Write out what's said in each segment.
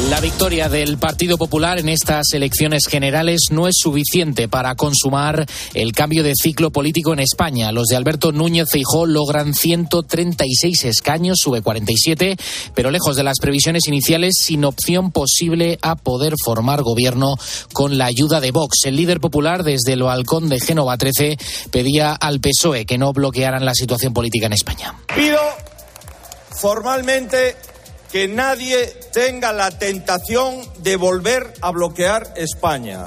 La victoria del Partido Popular en estas elecciones generales no es suficiente para consumar el cambio de ciclo político en España. Los de Alberto Núñez Feijó logran 136 escaños, sube 47, pero lejos de las previsiones iniciales, sin opción posible a poder formar gobierno con la ayuda de Vox. El líder popular desde lo halcón de Génova 13 pedía al PSOE que no bloquearan la situación política en España. Pido formalmente que nadie tenga la tentación de volver a bloquear España.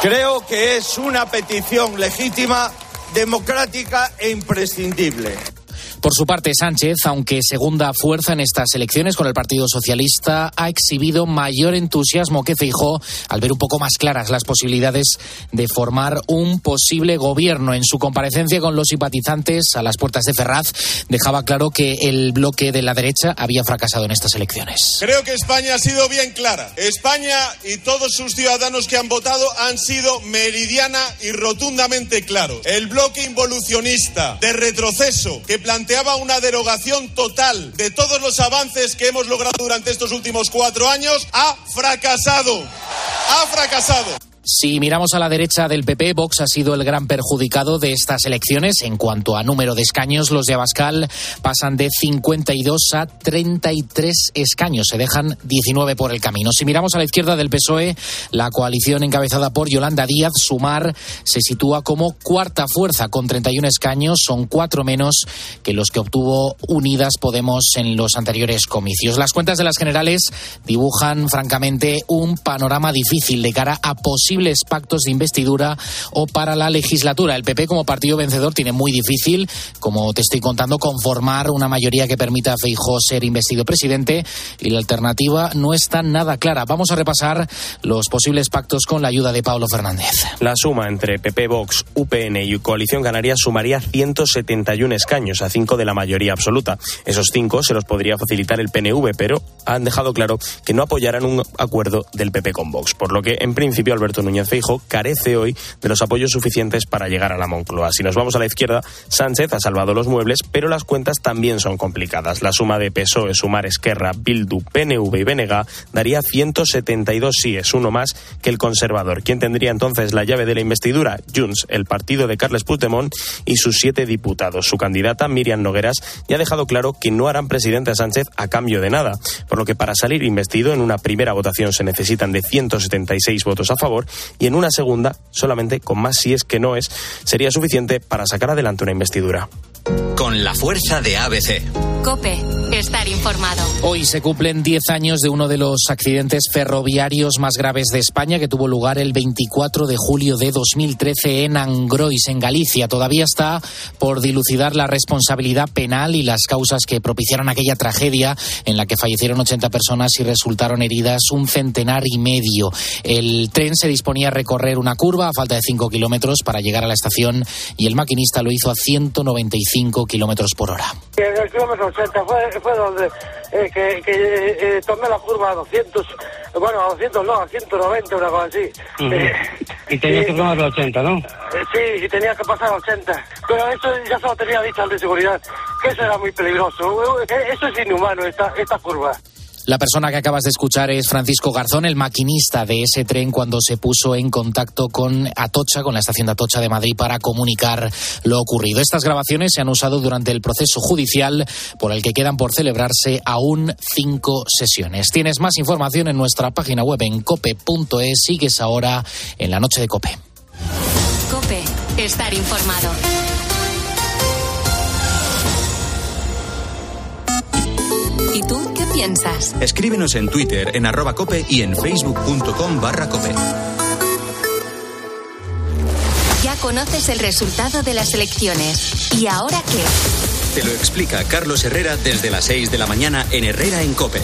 Creo que es una petición legítima, democrática e imprescindible. Por su parte, Sánchez, aunque segunda fuerza en estas elecciones con el Partido Socialista, ha exhibido mayor entusiasmo que Feijó al ver un poco más claras las posibilidades de formar un posible gobierno. En su comparecencia con los simpatizantes a las puertas de Ferraz, dejaba claro que el bloque de la derecha había fracasado en estas elecciones. Creo que España ha sido bien clara. España y todos sus ciudadanos que han votado han sido meridiana y rotundamente claros. El bloque involucionista de retroceso que plantea planteaba una derogación total de todos los avances que hemos logrado durante estos últimos cuatro años, ha fracasado. Ha fracasado. Si miramos a la derecha del PP, Vox ha sido el gran perjudicado de estas elecciones. En cuanto a número de escaños, los de Abascal pasan de 52 a 33 escaños. Se dejan 19 por el camino. Si miramos a la izquierda del PSOE, la coalición encabezada por Yolanda Díaz, Sumar, se sitúa como cuarta fuerza con 31 escaños. Son cuatro menos que los que obtuvo Unidas Podemos en los anteriores comicios. Las cuentas de las generales dibujan, francamente, un panorama difícil de cara a posibles pactos de investidura o para la legislatura. El PP como partido vencedor tiene muy difícil, como te estoy contando, conformar una mayoría que permita a Feijó ser investido presidente y la alternativa no está nada clara. Vamos a repasar los posibles pactos con la ayuda de Pablo Fernández. La suma entre PP, Vox, UPN y Coalición Canaria sumaría 171 escaños a 5 de la mayoría absoluta. Esos 5 se los podría facilitar el PNV, pero han dejado claro que no apoyarán un acuerdo del PP con Vox, por lo que en principio Alberto Núñez Feijo carece hoy de los apoyos suficientes para llegar a la Moncloa. Si nos vamos a la izquierda, Sánchez ha salvado los muebles, pero las cuentas también son complicadas. La suma de PSOE, Sumar, Esquerra, Bildu, PNV y Benega daría 172 síes, uno más que el conservador. ¿Quién tendría entonces la llave de la investidura? Junts, el partido de Carles Puigdemont y sus siete diputados. Su candidata, Miriam Nogueras, ya ha dejado claro que no harán presidente a Sánchez a cambio de nada, por lo que para salir investido en una primera votación se necesitan de 176 votos a favor y en una segunda, solamente con más si es que no es, sería suficiente para sacar adelante una investidura. Con la fuerza de ABC. Cope, estar informado. Hoy se cumplen 10 años de uno de los accidentes ferroviarios más graves de España que tuvo lugar el 24 de julio de 2013 en Angrois, en Galicia. Todavía está por dilucidar la responsabilidad penal y las causas que propiciaron aquella tragedia en la que fallecieron 80 personas y resultaron heridas un centenar y medio. El tren se disponía a recorrer una curva a falta de 5 kilómetros para llegar a la estación y el maquinista lo hizo a 195 kilómetros por hora. El kilómetro 80 fue, fue donde eh, que, que eh, tomé la curva a 200, bueno, a 200 no, a 190, una cosa así. Eh, Y tenías que tomar los 80, ¿no? eh, sí, y tenía que pasar a 80. Pero eso ya se lo tenía dicho al de seguridad, que eso era muy peligroso. Eh, Eso es inhumano, esta, esta curva. La persona que acabas de escuchar es Francisco Garzón, el maquinista de ese tren cuando se puso en contacto con Atocha, con la estación de Atocha de Madrid, para comunicar lo ocurrido. Estas grabaciones se han usado durante el proceso judicial por el que quedan por celebrarse aún cinco sesiones. Tienes más información en nuestra página web en cope.es. Sigues ahora en la noche de Cope. Cope, estar informado. ¿Y tú piensas? Escríbenos en Twitter en arroba cope y en facebook.com barra cope. Ya conoces el resultado de las elecciones. ¿Y ahora qué? Te lo explica Carlos Herrera desde las 6 de la mañana en Herrera en Cope.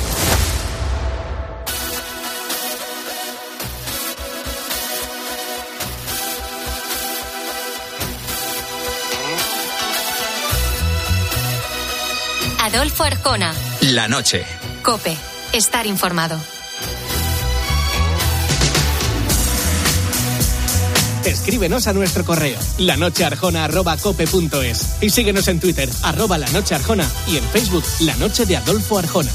Adolfo Arjona. La noche. Cope, estar informado. escríbenos a nuestro correo lanochearjona.cope.es y síguenos en Twitter, arroba la noche arjona y en Facebook, La Noche de Adolfo Arjona.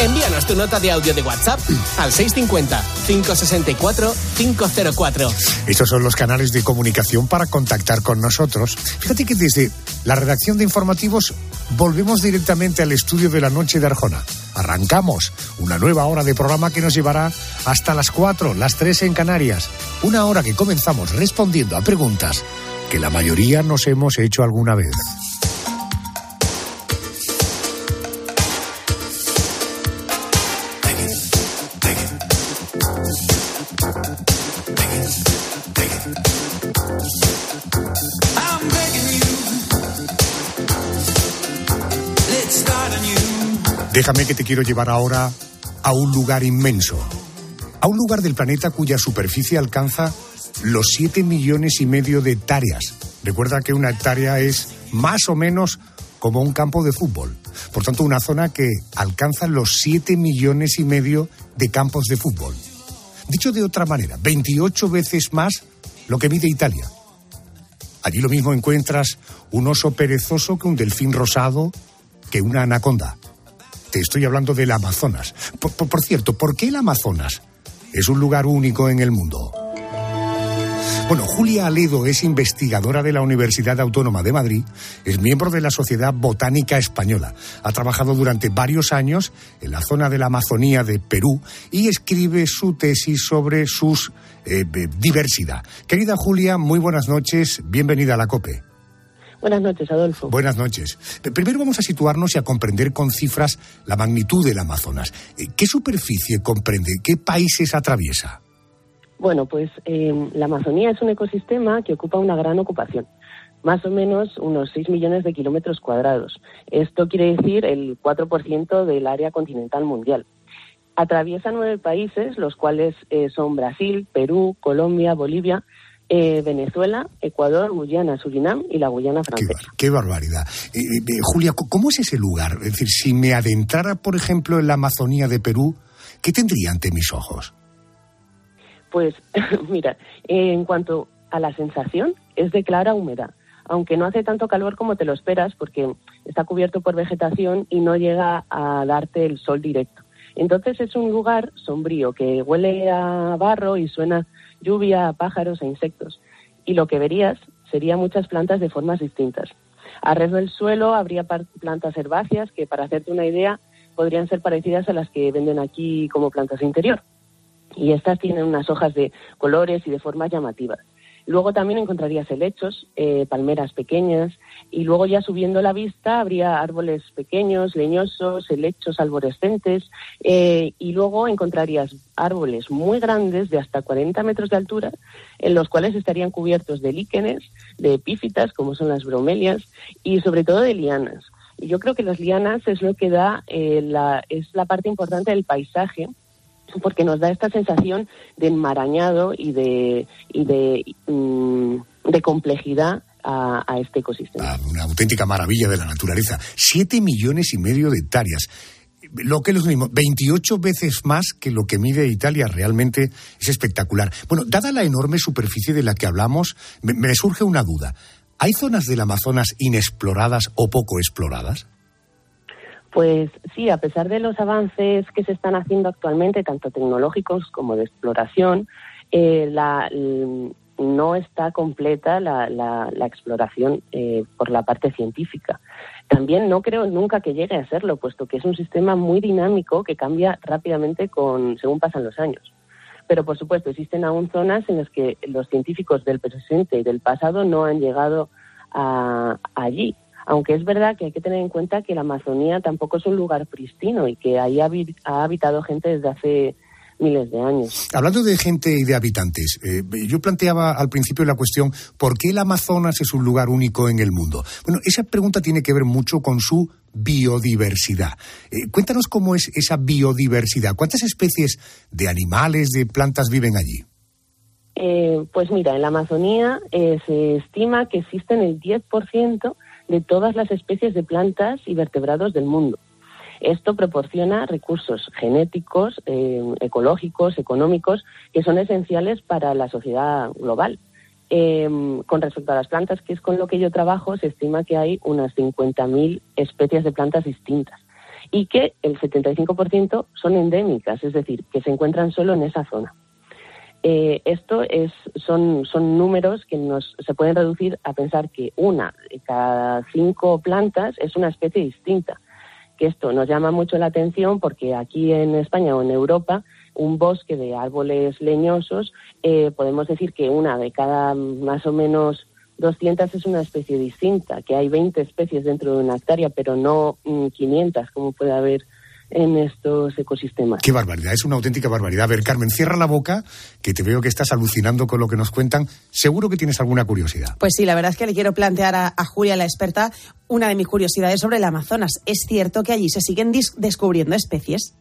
Envíanos tu nota de audio de WhatsApp al 650-564-504. Estos son los canales de comunicación para contactar con nosotros. Fíjate que desde la redacción de informativos volvemos directamente al estudio de la noche de Arjona. Arrancamos una nueva hora de programa que nos llevará hasta las 4, las 3 en Canarias. Una hora que comenzamos respondiendo a preguntas que la mayoría nos hemos hecho alguna vez. Déjame que te quiero llevar ahora a un lugar inmenso, a un lugar del planeta cuya superficie alcanza los 7 millones y medio de hectáreas. Recuerda que una hectárea es más o menos como un campo de fútbol. Por tanto, una zona que alcanza los 7 millones y medio de campos de fútbol. Dicho de otra manera, 28 veces más lo que mide Italia. Allí lo mismo encuentras un oso perezoso que un delfín rosado, que una anaconda. Te estoy hablando del Amazonas. Por, cierto, ¿por qué el Amazonas? Es un lugar único en el mundo. Bueno, Julia Aledo es investigadora de la Universidad Autónoma de Madrid, es miembro de la Sociedad Botánica Española, ha trabajado durante varios años en la zona de la Amazonía de Perú y escribe su tesis sobre su diversidad. Querida Julia, muy buenas noches, bienvenida a la COPE. Buenas noches, Adolfo. Buenas noches. P- Primero vamos a situarnos y a comprender con cifras la magnitud del Amazonas. Eh, ¿Qué superficie comprende? ¿Qué países atraviesa? Bueno, pues eh, la Amazonía es un ecosistema que ocupa una gran ocupación, más o menos unos 6 millones de kilómetros cuadrados. Esto quiere decir el 4% del área continental mundial. Atraviesa nueve países, los cuales eh, son Brasil, Perú, Colombia, Bolivia, eh, Venezuela, Ecuador, Guyana, Surinam y la Guyana francesa. Qué barbaridad. Eh, eh, Julia, ¿cómo es ese lugar? Es decir, si me adentrara, por ejemplo, en la Amazonía de Perú, ¿qué tendría ante mis ojos? Pues mira, en cuanto a la sensación, es de clara humedad, aunque no hace tanto calor como te lo esperas porque está cubierto por vegetación y no llega a darte el sol directo. Entonces es un lugar sombrío que huele a barro y suena lluvia, a pájaros e insectos. Y lo que verías sería muchas plantas de formas distintas. Alrededor del suelo habría plantas herbáceas que, para hacerte una idea, podrían ser parecidas a las que venden aquí como plantas de interior y estas tienen unas hojas de colores y de formas llamativas. Luego también encontrarías helechos, eh, palmeras pequeñas y luego ya subiendo la vista habría árboles pequeños, leñosos, helechos arborescentes eh, y luego encontrarías árboles muy grandes de hasta 40 metros de altura en los cuales estarían cubiertos de líquenes, de epífitas como son las bromelias y sobre todo de lianas. Y yo creo que las lianas es lo que da eh, la, es la parte importante del paisaje porque nos da esta sensación de enmarañado y de, y de, mm, complejidad a, este ecosistema. Una auténtica maravilla de la naturaleza. Siete millones y medio de hectáreas. Lo que es lo mismo, 28 veces más que lo que mide Italia. Realmente es espectacular. Bueno, dada la enorme superficie de la que hablamos, me surge una duda. ¿Hay zonas del Amazonas inexploradas o poco exploradas? Pues sí, a pesar de los avances que se están haciendo actualmente, tanto tecnológicos como de exploración, eh, la- l- no está completa la, la- la exploración eh, por la parte científica. También no creo nunca que llegue a serlo, puesto que es un sistema muy dinámico que cambia rápidamente con, según pasan los años. Pero, por supuesto, existen aún zonas en las que los científicos del presente y del pasado no han llegado a- allí. Aunque es verdad que hay que tener en cuenta que la Amazonía tampoco es un lugar pristino y que ahí ha, habi- ha habitado gente desde hace miles de años. Hablando de gente y de habitantes, eh, yo planteaba al principio la cuestión, ¿por qué el Amazonas es un lugar único en el mundo? Bueno, esa pregunta tiene que ver mucho con su biodiversidad. Eh, cuéntanos cómo es esa biodiversidad. ¿Cuántas especies de animales, de plantas viven allí? Eh, pues mira, en la Amazonía se estima que existen el 10% de todas las especies de plantas y vertebrados del mundo. Esto proporciona recursos genéticos, eh, ecológicos, económicos, que son esenciales para la sociedad global. Em, con respecto a las plantas, que es con lo que yo trabajo, se estima que hay unas 50.000 especies de plantas distintas y que el 75% son endémicas, es decir, que se encuentran solo en esa zona. Eh, esto es, son, son números que nos, se pueden reducir a pensar que una de cada cinco plantas es una especie distinta. Que esto nos llama mucho la atención porque aquí en España o en Europa un bosque de árboles leñosos, eh, podemos decir que una de cada más o menos 200 es una especie distinta, que hay 20 especies dentro de una hectárea, pero no 500 mm, como puede haber en estos ecosistemas. Qué barbaridad, es una auténtica barbaridad. A ver, Carmen, cierra la boca, que te veo que estás alucinando con lo que nos cuentan. Seguro que tienes alguna curiosidad. Pues sí, la verdad es que le quiero plantear a, Julia, la experta, una de mis curiosidades sobre el Amazonas. ¿Es cierto que allí se siguen descubriendo especies?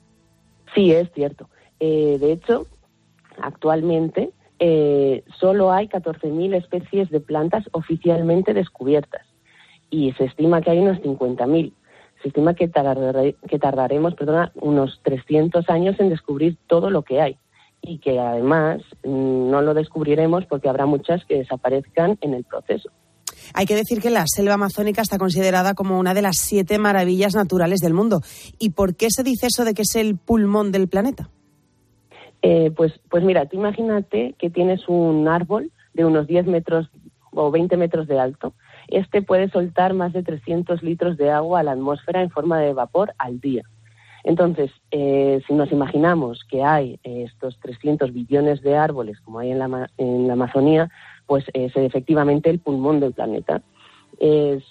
Sí, es cierto. Eh, de hecho, actualmente eh, solo hay 14.000 especies de plantas oficialmente descubiertas y se estima que hay unos 50.000. Se estima que, que tardaremos perdona, unos 300 años en descubrir todo lo que hay y que además mm, no lo descubriremos porque habrá muchas que desaparezcan en el proceso. Hay que decir que la selva amazónica está considerada como una de las siete maravillas naturales del mundo. ¿Y por qué se dice eso de que es el pulmón del planeta? Eh, pues, pues mira, tú imagínate que tienes un árbol de unos 10 metros o 20 metros de alto. Este puede soltar más de 300 litros de agua a la atmósfera en forma de vapor al día. Entonces, eh, si nos imaginamos que hay eh, estos 300 billones de árboles como hay en la, en la Amazonía, pues es efectivamente el pulmón del planeta.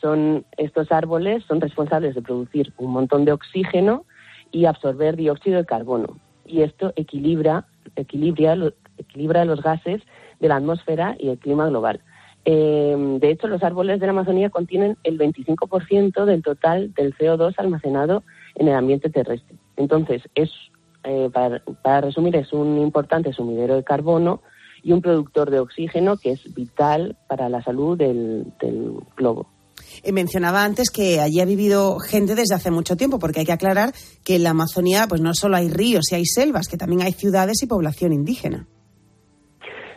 son estos árboles son responsables de producir un montón de oxígeno y absorber dióxido de carbono y esto equilibra, equilibra, equilibra los gases de la atmósfera y el clima global. Eh, de hecho, los árboles de la Amazonía contienen el 25% del total del CO2 almacenado en el ambiente terrestre. Entonces, es, eh, para, resumir, es un importante sumidero de carbono y un productor de oxígeno que es vital para la salud del globo. Eh, mencionaba antes que allí ha vivido gente desde hace mucho tiempo, porque hay que aclarar que en la Amazonía pues no solo hay ríos y hay selvas, que también hay ciudades y población indígena.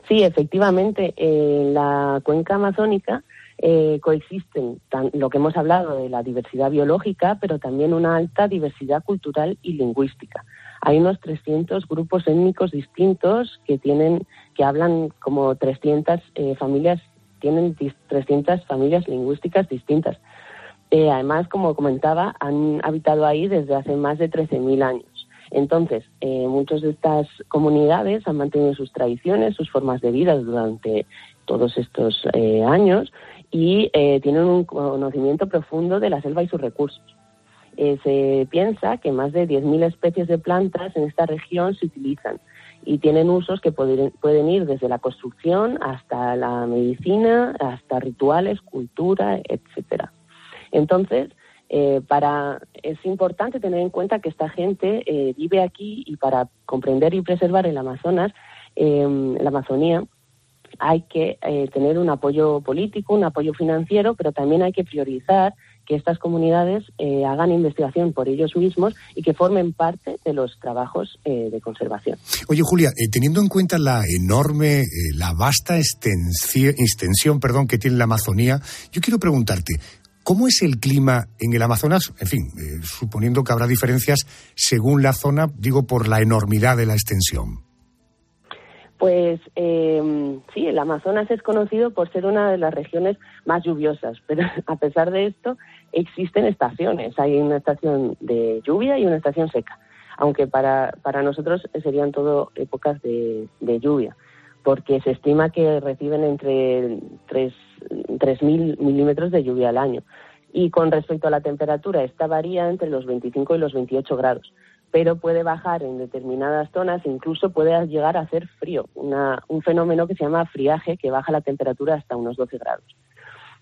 Sí, efectivamente, en la cuenca amazónica eh, coexisten lo que hemos hablado de la diversidad biológica, pero también una alta diversidad cultural y lingüística. Hay unos 300 grupos étnicos distintos que tienen que hablan como 300 eh, familias tienen 300 familias lingüísticas distintas. Eh, además, como comentaba, han habitado ahí desde hace más de 13.000 años. Entonces, eh, muchas de estas comunidades han mantenido sus tradiciones, sus formas de vida durante todos estos eh, años y tienen un conocimiento profundo de la selva y sus recursos. se piensa que más de 10.000 especies de plantas en esta región se utilizan y tienen usos que pueden ir desde la construcción hasta la medicina, hasta rituales, cultura, etcétera. Entonces, eh, para, es importante tener en cuenta que esta gente eh, vive aquí y para comprender y preservar el Amazonas, eh, la Amazonía, hay que tener un apoyo político, un apoyo financiero, pero también hay que priorizar que estas comunidades eh, hagan investigación por ellos mismos y que formen parte de los trabajos eh, de conservación. Oye, Julia, eh, teniendo en cuenta la enorme, la vasta extensión, perdón, que tiene la Amazonía, yo quiero preguntarte, ¿Cómo es el clima en el Amazonas? En fin, suponiendo que habrá diferencias según la zona, digo por la enormidad de la extensión. Pues eh, sí, el Amazonas es conocido por ser una de las regiones más lluviosas, pero a pesar de esto existen estaciones. Hay una estación de lluvia y una estación seca, aunque para, para nosotros serían todo épocas de, lluvia, porque se estima que reciben entre 3.000 milímetros de lluvia al año. Y con respecto a la temperatura, esta varía entre los 25 y los 28 grados pero puede bajar en determinadas zonas, incluso puede llegar a hacer frío, un fenómeno que se llama friaje, que baja la temperatura hasta unos 12 grados.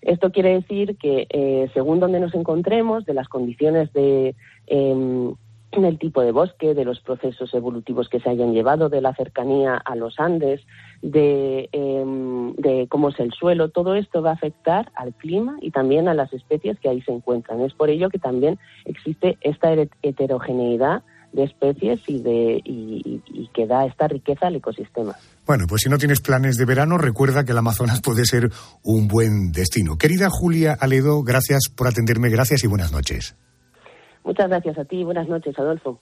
Esto quiere decir que, eh, según donde nos encontremos, de las condiciones de, em, del tipo de bosque, de los procesos evolutivos que se hayan llevado, de la cercanía a los Andes, de, em, de, cómo es el suelo. Todo esto va a afectar al clima y también a las especies que ahí se encuentran. Es por ello que también existe esta heterogeneidad de especies y, de, y, que da esta riqueza al ecosistema. Bueno, pues si no tienes planes de verano, recuerda que el Amazonas puede ser un buen destino. Querida Julia Aledo, gracias por atenderme, gracias y buenas noches. Muchas gracias a ti. Buenas noches, Adolfo.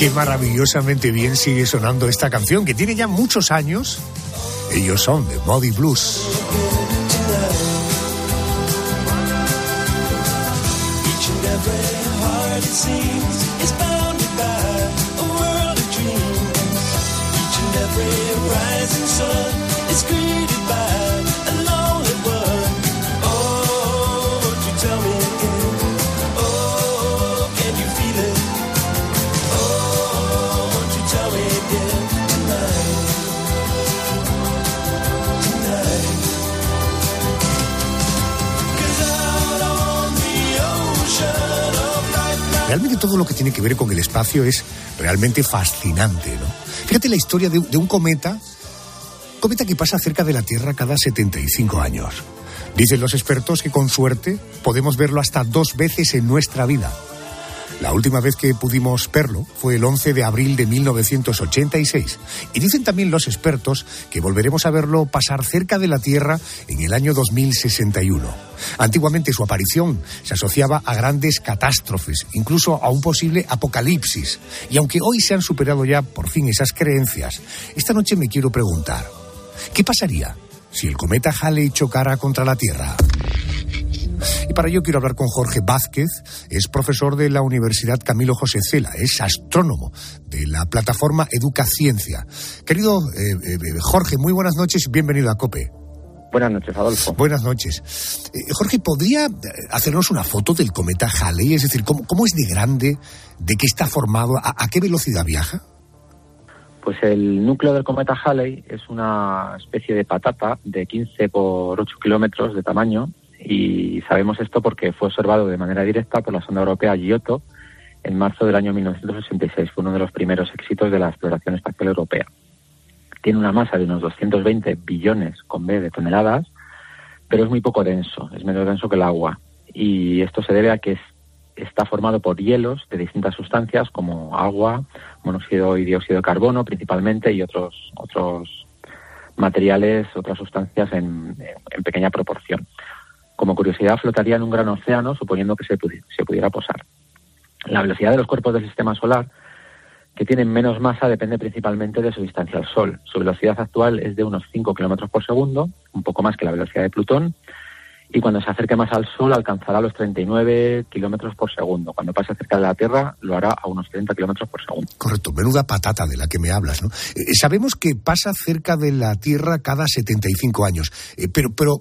Qué maravillosamente bien sigue sonando esta canción, que tiene ya muchos años. Ellos son de Body Blues. Tiene que ver con el espacio es realmente fascinante, ¿no? Fíjate la historia de, un cometa, cometa que pasa cerca de la Tierra cada 75 años. Dicen los expertos que con suerte podemos verlo hasta dos veces en nuestra vida. La última vez que pudimos verlo fue el 11 de abril de 1986. Y dicen también los expertos que volveremos a verlo pasar cerca de la Tierra en el año 2061. Antiguamente su aparición se asociaba a grandes catástrofes, incluso a un posible apocalipsis. Y aunque hoy se han superado ya por fin esas creencias, esta noche me quiero preguntar, ¿qué pasaría si el cometa Halley chocara contra la Tierra? Y para ello quiero hablar con Jorge Vázquez, es profesor de la Universidad Camilo José Cela, es astrónomo de la plataforma Educa Ciencia. Querido eh, eh, Jorge, muy buenas noches y bienvenido a COPE. Buenas noches, Adolfo. Buenas noches. Eh, Jorge, ¿podría hacernos una foto del cometa Halley? Es decir, ¿cómo, cómo es de grande? ¿De qué está formado? ¿A, qué velocidad viaja? Pues el núcleo del cometa Halley es una especie de patata de 15 por 8 kilómetros de tamaño y sabemos esto porque fue observado de manera directa por la sonda europea Giotto en marzo del año 1966. Fue uno de los primeros éxitos de la exploración espacial europea. Tiene una masa de unos 220 billones con B de toneladas, pero es muy poco denso, es menos denso que el agua. Y esto se debe a que está formado por hielos de distintas sustancias como agua, monóxido y dióxido de carbono principalmente y otros, otros materiales, otras sustancias en pequeña proporción. Como curiosidad, flotaría en un gran océano, suponiendo que se, pudiera posar. La velocidad de los cuerpos del sistema solar, que tienen menos masa, depende principalmente de su distancia al Sol. Su velocidad actual es de unos 5 kilómetros por segundo, un poco más que la velocidad de Plutón, y cuando se acerque más al Sol alcanzará los 39 kilómetros por segundo. Cuando pase cerca de la Tierra lo hará a unos 30 kilómetros por segundo. Correcto, menuda patata de la que me hablas, ¿no? Eh, sabemos que pasa cerca de la Tierra cada 75 años, eh, pero, pero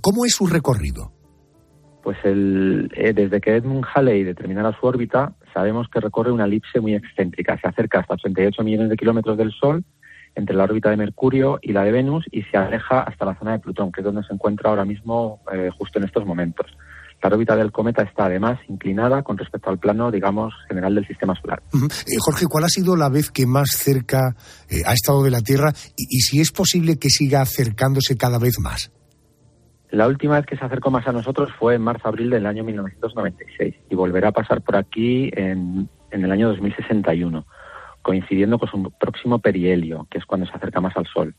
¿Cómo es su recorrido? Pues el, eh, desde que Edmund Halley determinara su órbita, sabemos que recorre una elipse muy excéntrica. Se acerca hasta 88 millones de kilómetros del Sol, entre la órbita de Mercurio y la de Venus, y se aleja hasta la zona de Plutón, que es donde se encuentra ahora mismo, eh, justo en estos momentos. La órbita del cometa está además inclinada con respecto al plano, digamos, general del sistema solar. Eh, Jorge, ¿cuál ha sido la vez que más cerca ha estado de la Tierra y si es posible que siga acercándose cada vez más? La última vez que se acercó más a nosotros fue en marzo-abril del año 1996 y volverá a pasar por aquí en, el año 2061, coincidiendo con su próximo perihelio, que es cuando se acerca más al Sol.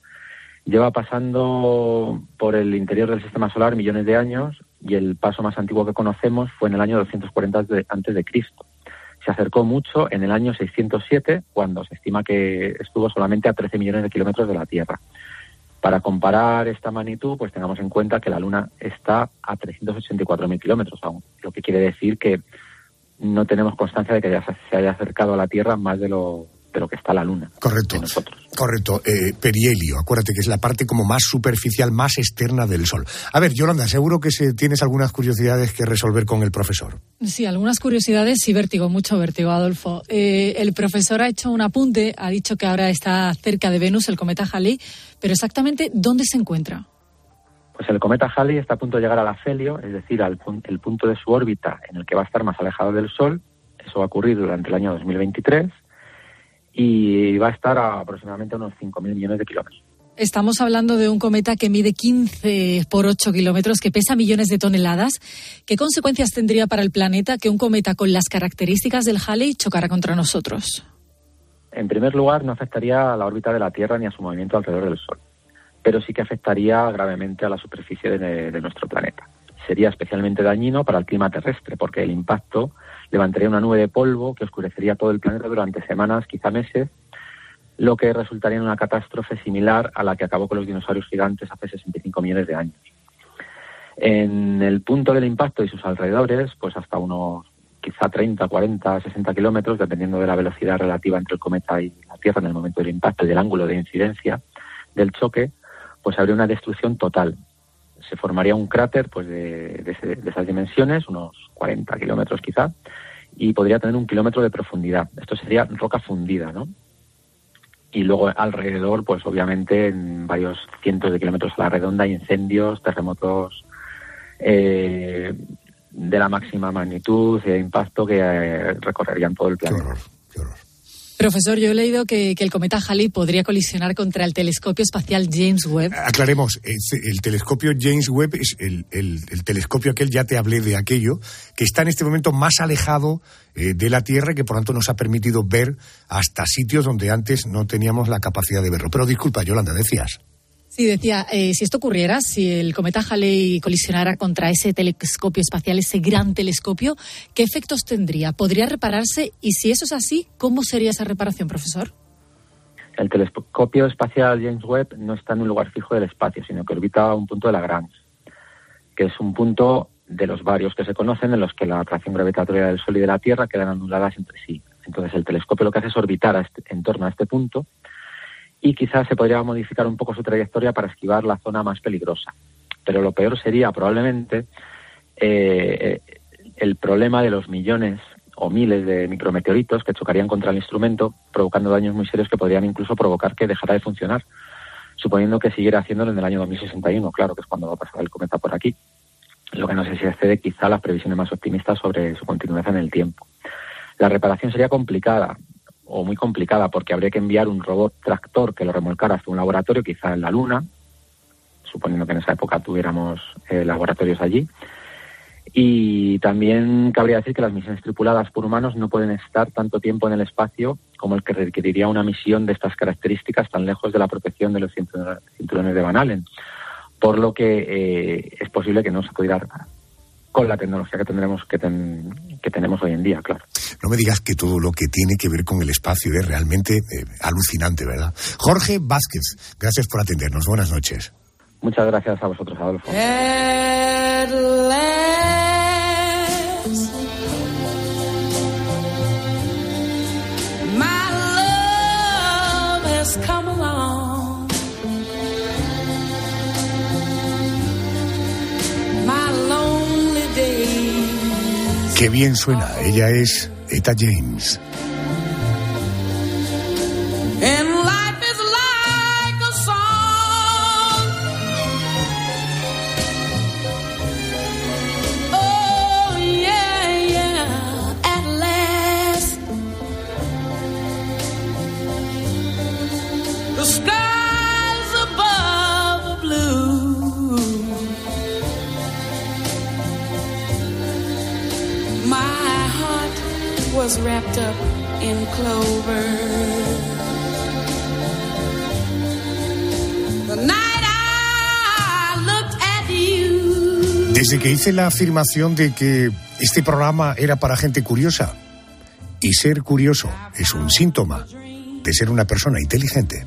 Lleva pasando por el interior del sistema solar millones de años y el paso más antiguo que conocemos fue en el año 240 antes de Cristo. Se acercó mucho en el año 607, cuando se estima que estuvo solamente a 13 millones de kilómetros de la Tierra. Para comparar esta magnitud, pues tengamos en cuenta que la Luna está a 384.000 kilómetros aún, lo que quiere decir que no tenemos constancia de que ya se haya acercado a la Tierra más de lo, de lo que está la Luna. Correcto. Correcto. Eh, perihelio, acuérdate que es la parte como más superficial, más externa del Sol. A ver, Yolanda, seguro que se, tienes algunas curiosidades que resolver con el profesor. Sí, algunas curiosidades y vértigo, mucho vértigo, Adolfo. Eh, el profesor ha hecho un apunte, ha dicho que ahora está cerca de Venus, el cometa Halley, pero exactamente, ¿dónde se encuentra? Pues el cometa Halley está a punto de llegar al afelio, es decir, al el punto de su órbita en el que va a estar más alejado del Sol. Eso va a ocurrir durante el año 2023 y va a estar a aproximadamente unos 5.000 millones de kilómetros. Estamos hablando de un cometa que mide 15 por 8 kilómetros, que pesa millones de toneladas. ¿Qué consecuencias tendría para el planeta que un cometa con las características del Halley chocara contra nosotros? En primer lugar, no afectaría a la órbita de la Tierra ni a su movimiento alrededor del Sol, pero sí que afectaría gravemente a la superficie de, de nuestro planeta. Sería especialmente dañino para el clima terrestre, porque el impacto levantaría una nube de polvo que oscurecería todo el planeta durante semanas, quizá meses, lo que resultaría en una catástrofe similar a la que acabó con los dinosaurios gigantes hace 65 millones de años. En el punto del impacto y sus alrededores, pues hasta unos quizá 30, 40, 60 kilómetros, dependiendo de la velocidad relativa entre el cometa y la Tierra en el momento del impacto y del ángulo de incidencia del choque, pues habría una destrucción total. Se formaría un cráter pues de, de esas dimensiones, unos 40 kilómetros quizá, y podría tener un kilómetro de profundidad. Esto sería roca fundida, ¿no? Y luego alrededor, pues obviamente en varios cientos de kilómetros a la redonda hay incendios, terremotos eh, de la máxima magnitud de impacto que eh, recorrerían todo el planeta. Profesor, yo he leído que, el cometa Halley podría colisionar contra el telescopio espacial James Webb. Aclaremos, el telescopio James Webb es el, telescopio aquel, ya te hablé de aquello, que está en este momento más alejado eh, de la Tierra y que por tanto nos ha permitido ver hasta sitios donde antes no teníamos la capacidad de verlo. Pero disculpa, Yolanda, decías. Sí, decía, eh, si esto ocurriera, si el cometa Halley colisionara contra ese telescopio espacial, ese gran telescopio, ¿qué efectos tendría? ¿Podría repararse? Y si eso es así, ¿cómo sería esa reparación, profesor? El telescopio espacial James Webb no está en un lugar fijo del espacio, sino que orbita un punto de Lagrange, que es un punto de los varios que se conocen en los que la atracción gravitatoria del Sol y de la Tierra quedan anuladas entre sí. Entonces el telescopio lo que hace es orbitar este, en torno a este punto y quizás se podría modificar un poco su trayectoria para esquivar la zona más peligrosa. Pero lo peor sería probablemente eh, el problema de los millones o miles de micrometeoritos que chocarían contra el instrumento, provocando daños muy serios que podrían incluso provocar que dejara de funcionar, suponiendo que siguiera haciéndolo en el año 2061, claro, que es cuando va a pasar el cometa por aquí. Lo que no sé si excede quizá las previsiones más optimistas sobre su continuidad en el tiempo. La reparación sería complicada, o muy complicada porque habría que enviar un robot tractor que lo remolcara hasta un laboratorio, quizá en la Luna, suponiendo que en esa época tuviéramos eh, laboratorios allí. Y también cabría decir que las misiones tripuladas por humanos no pueden estar tanto tiempo en el espacio como el que requeriría una misión de estas características tan lejos de la protección de los cinturones de Van Allen. Por lo que eh, es posible que no se pudiera con la tecnología que tendremos que, que tenemos hoy en día, claro. No me digas que todo lo que tiene que ver con el espacio es realmente eh, alucinante, ¿verdad? Jorge Vázquez, gracias por atendernos. Buenas noches. Muchas gracias a vosotros, Adolfo. Qué bien suena. Ella es Eta James. Desde que hice la afirmación de que este programa era para gente curiosa, y ser curioso es un síntoma de ser una persona inteligente,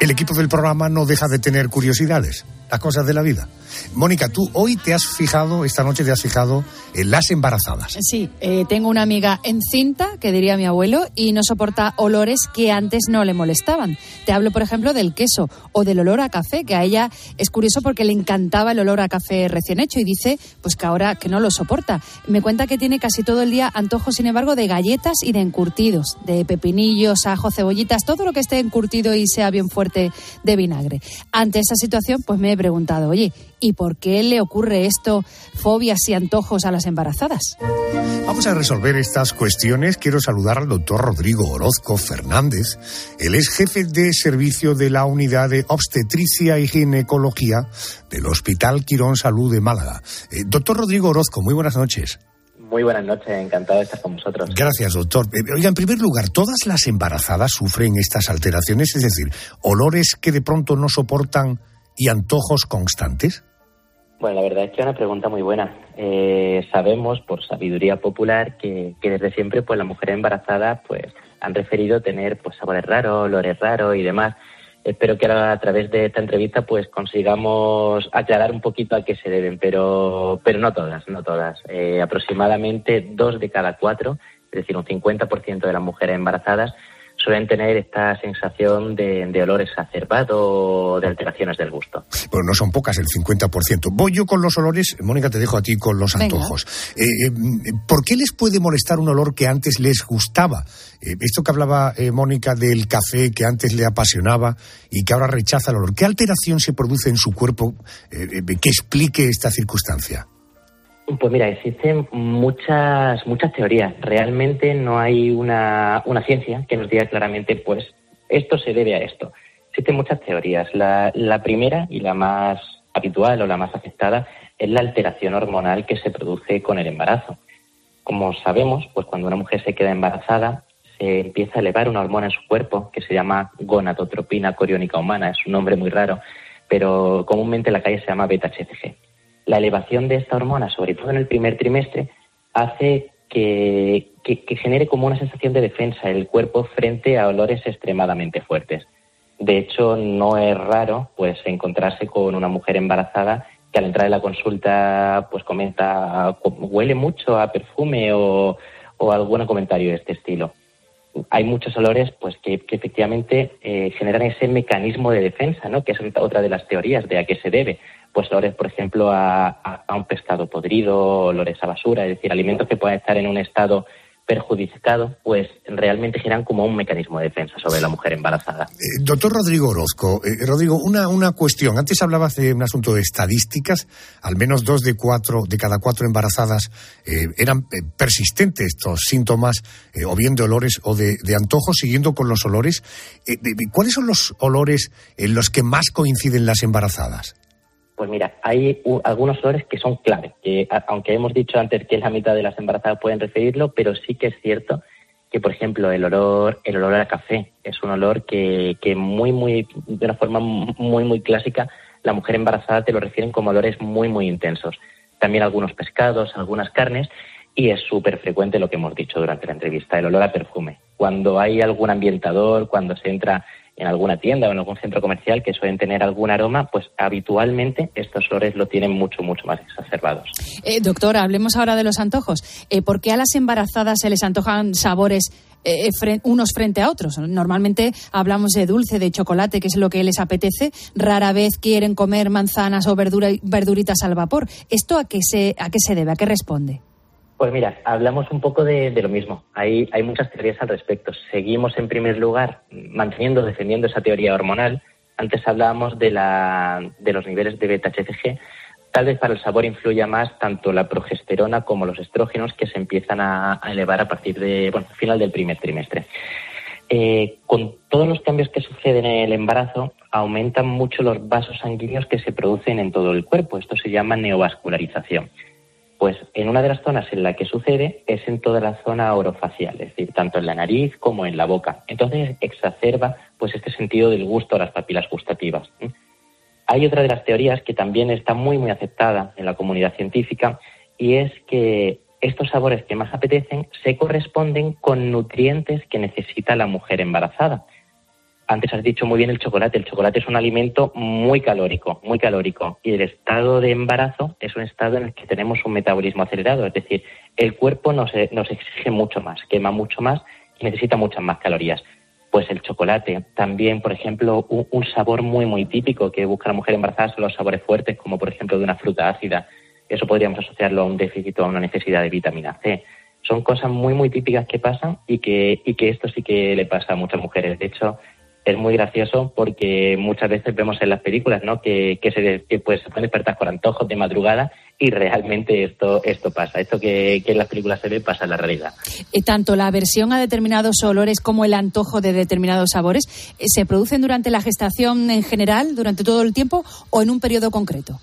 el equipo del programa no deja de tener curiosidades. Las cosas de la vida. Mónica, tú hoy te has fijado, esta noche te has fijado en las embarazadas. Sí, eh, tengo una amiga encinta, que diría mi abuelo, y no soporta olores que antes no le molestaban. Te hablo, por ejemplo, del queso o del olor a café, que a ella es curioso porque le encantaba el olor a café recién hecho y dice pues que ahora que no lo soporta. Me cuenta que tiene casi todo el día antojos, sin embargo, de galletas y de encurtidos, de pepinillos, ajo, cebollitas, todo lo que esté encurtido y sea bien fuerte de vinagre. Ante esa situación, pues me he preguntado, oye, ¿y por qué le ocurre esto, fobias y antojos a las embarazadas? Vamos a resolver estas cuestiones. Quiero saludar al doctor Rodrigo Orozco Fernández. Él es jefe de servicio de la unidad de obstetricia y ginecología del Hospital Quirón Salud de Málaga. Eh, doctor Rodrigo Orozco, muy buenas noches. Muy buenas noches, encantado de estar con vosotros. Gracias, doctor. Eh, oiga, en primer lugar, ¿todas las embarazadas sufren estas alteraciones? Es decir, olores que de pronto no soportan y antojos constantes? Bueno, la verdad es que es una pregunta muy buena. Eh, sabemos por sabiduría popular que, que, desde siempre pues las mujeres embarazadas pues han referido tener pues sabores raros, olores raros y demás. Espero que ahora a través de esta entrevista pues consigamos aclarar un poquito a qué se deben, pero pero no todas, no todas. Eh, aproximadamente dos de cada cuatro, es decir, un 50% de las mujeres embarazadas suelen tener esta sensación de, de olor exacerbado o de alteraciones del gusto. Bueno, no son pocas, el 50%. Voy yo con los olores, Mónica, te dejo a ti con los antojos. Eh, eh, ¿Por qué les puede molestar un olor que antes les gustaba? Eh, esto que hablaba eh, Mónica del café que antes le apasionaba y que ahora rechaza el olor. ¿Qué alteración se produce en su cuerpo eh, que explique esta circunstancia? Pues mira, existen muchas muchas teorías. Realmente no hay una, una ciencia que nos diga claramente, pues, esto se debe a esto. Existen muchas teorías. La, la primera y la más habitual o la más afectada es la alteración hormonal que se produce con el embarazo. Como sabemos, pues cuando una mujer se queda embarazada, se empieza a elevar una hormona en su cuerpo que se llama gonadotropina coriónica humana. Es un nombre muy raro, pero comúnmente en la calle se llama beta-HCG la elevación de esta hormona, sobre todo en el primer trimestre, hace que, que, genere como una sensación de defensa el cuerpo frente a olores extremadamente fuertes. De hecho, no es raro pues encontrarse con una mujer embarazada que al entrar en la consulta pues comenta huele mucho a perfume o, o algún comentario de este estilo. Hay muchos olores pues que, que efectivamente eh, generan ese mecanismo de defensa, ¿no? que es otra de las teorías de a qué se debe pues olores, por ejemplo, a, un pescado podrido, olores a basura, es decir, alimentos que puedan estar en un estado perjudicado, pues realmente generan como un mecanismo de defensa sobre la mujer embarazada. Eh, doctor Rodrigo Orozco, eh, Rodrigo, una, una cuestión. Antes hablabas de un asunto de estadísticas. Al menos dos de cuatro, de cada cuatro embarazadas eh, eran eh, persistentes estos síntomas, o bien de olores o de antojos, siguiendo con los olores. ¿Cuáles son los olores en los que más coinciden las embarazadas? Pues mira, hay algunos olores que son clave, que aunque hemos dicho antes que la mitad de las embarazadas pueden referirlo, pero sí que es cierto que, por ejemplo, el olor, el olor a café es un olor que, que muy, muy, de una forma muy, muy clásica, la mujer embarazada te lo refieren como olores muy, muy intensos. También algunos pescados, algunas carnes, y es súper frecuente lo que hemos dicho durante la entrevista, el olor a perfume. Cuando hay algún ambientador, cuando se entra en alguna tienda o en algún centro comercial que suelen tener algún aroma, pues habitualmente estos olores lo tienen mucho, mucho más exacerbados. Eh, doctora, hablemos ahora de los antojos. Eh, ¿Por qué a las embarazadas se les antojan sabores eh, fre unos frente a otros? Normalmente hablamos de dulce, de chocolate, que es lo que les apetece. Rara vez quieren comer manzanas o verduritas al vapor. ¿Esto a qué se, a qué se debe? ¿A qué responde? Pues mira, hablamos un poco de, lo mismo. Hay, hay muchas teorías al respecto. Seguimos, en primer lugar, manteniendo, defendiendo esa teoría hormonal. Antes hablábamos de, la, de los niveles de beta-HCG. Tal vez para el sabor influya más tanto la progesterona como los estrógenos que se empiezan a, elevar a partir de, bueno, al final del primer trimestre. Eh, con todos los cambios que suceden en el embarazo, aumentan mucho los vasos sanguíneos que se producen en todo el cuerpo. Esto se llama neovascularización. Pues en una de las zonas en la que sucede es en toda la zona orofacial, es decir, tanto en la nariz como en la boca. Entonces exacerba pues este sentido del gusto a las papilas gustativas. Hay otra de las teorías que también está muy muy aceptada en la comunidad científica y es que estos sabores que más apetecen se corresponden con nutrientes que necesita la mujer embarazada. Antes has dicho muy bien el chocolate. El chocolate es un alimento muy calórico, muy calórico. Y el estado de embarazo es un estado en el que tenemos un metabolismo acelerado. Es decir, el cuerpo nos, exige mucho más, quema mucho más y necesita muchas más calorías. Pues el chocolate, también, por ejemplo, un, sabor muy, muy típico que busca la mujer embarazada son los sabores fuertes, como por ejemplo de una fruta ácida. Eso podríamos asociarlo a un déficit o a una necesidad de vitamina C. Son cosas muy, muy típicas que pasan y que, y que esto sí que le pasa a muchas mujeres. De hecho, es muy gracioso porque muchas veces vemos en las películas ¿no? que, que se, que pues, se pueden despertar con antojos de madrugada y realmente esto, esto pasa. Esto que, que en las películas se ve pasa en la realidad. Eh, tanto la aversión a determinados olores como el antojo de determinados sabores eh, se producen durante la gestación en general, durante todo el tiempo o en un periodo concreto.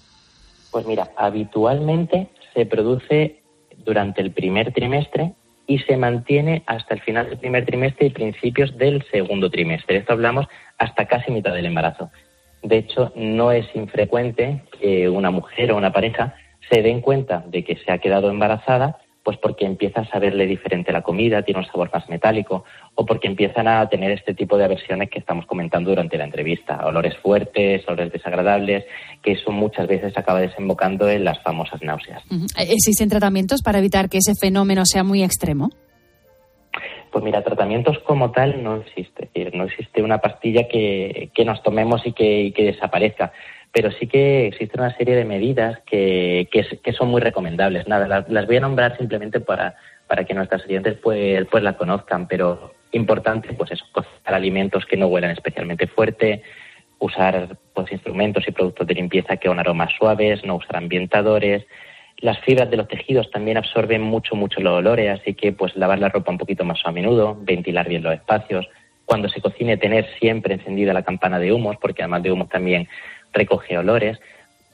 Pues mira, habitualmente se produce durante el primer trimestre y se mantiene hasta el final del primer trimestre y principios del segundo trimestre. Esto hablamos hasta casi mitad del embarazo. De hecho, no es infrecuente que una mujer o una pareja se den cuenta de que se ha quedado embarazada pues porque empieza a saberle diferente la comida, tiene un sabor más metálico, o porque empiezan a tener este tipo de aversiones que estamos comentando durante la entrevista, olores fuertes, olores desagradables, que eso muchas veces acaba desembocando en las famosas náuseas. ¿Existen tratamientos para evitar que ese fenómeno sea muy extremo? Pues mira, tratamientos como tal no existe, no existe una pastilla que, nos tomemos y que desaparezca pero sí que existe una serie de medidas que, que, son muy recomendables. Nada, las, voy a nombrar simplemente para, para que nuestras oyentes pues, pues las conozcan, pero importante pues eso, cocinar alimentos que no huelan especialmente fuerte, usar pues instrumentos y productos de limpieza que son aromas suaves, no usar ambientadores. Las fibras de los tejidos también absorben mucho, mucho los olores, así que pues lavar la ropa un poquito más a menudo, ventilar bien los espacios. Cuando se cocine, tener siempre encendida la campana de humos, porque además de humos también recoge olores.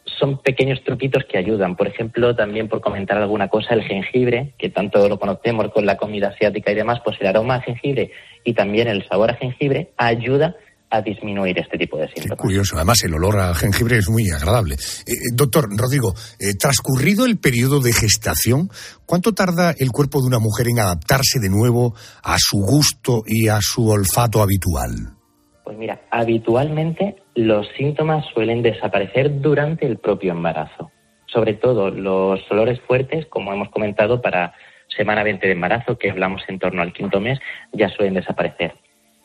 Son pequeños truquitos que ayudan. Por ejemplo, también por comentar alguna cosa, el jengibre, que tanto lo conocemos con la comida asiática y demás, pues el aroma a jengibre y también el sabor a jengibre ayuda a disminuir este tipo de síntomas. curioso, además el olor a jengibre es muy agradable. Eh, eh, doctor Rodrigo, eh, transcurrido el periodo de gestación, ¿cuánto tarda el cuerpo de una mujer en adaptarse de nuevo a su gusto y a su olfato habitual? Pues mira, habitualmente los síntomas suelen desaparecer durante el propio embarazo. Sobre todo los olores fuertes, como hemos comentado, para semana 20 de embarazo, que hablamos en torno al quinto mes, ya suelen desaparecer.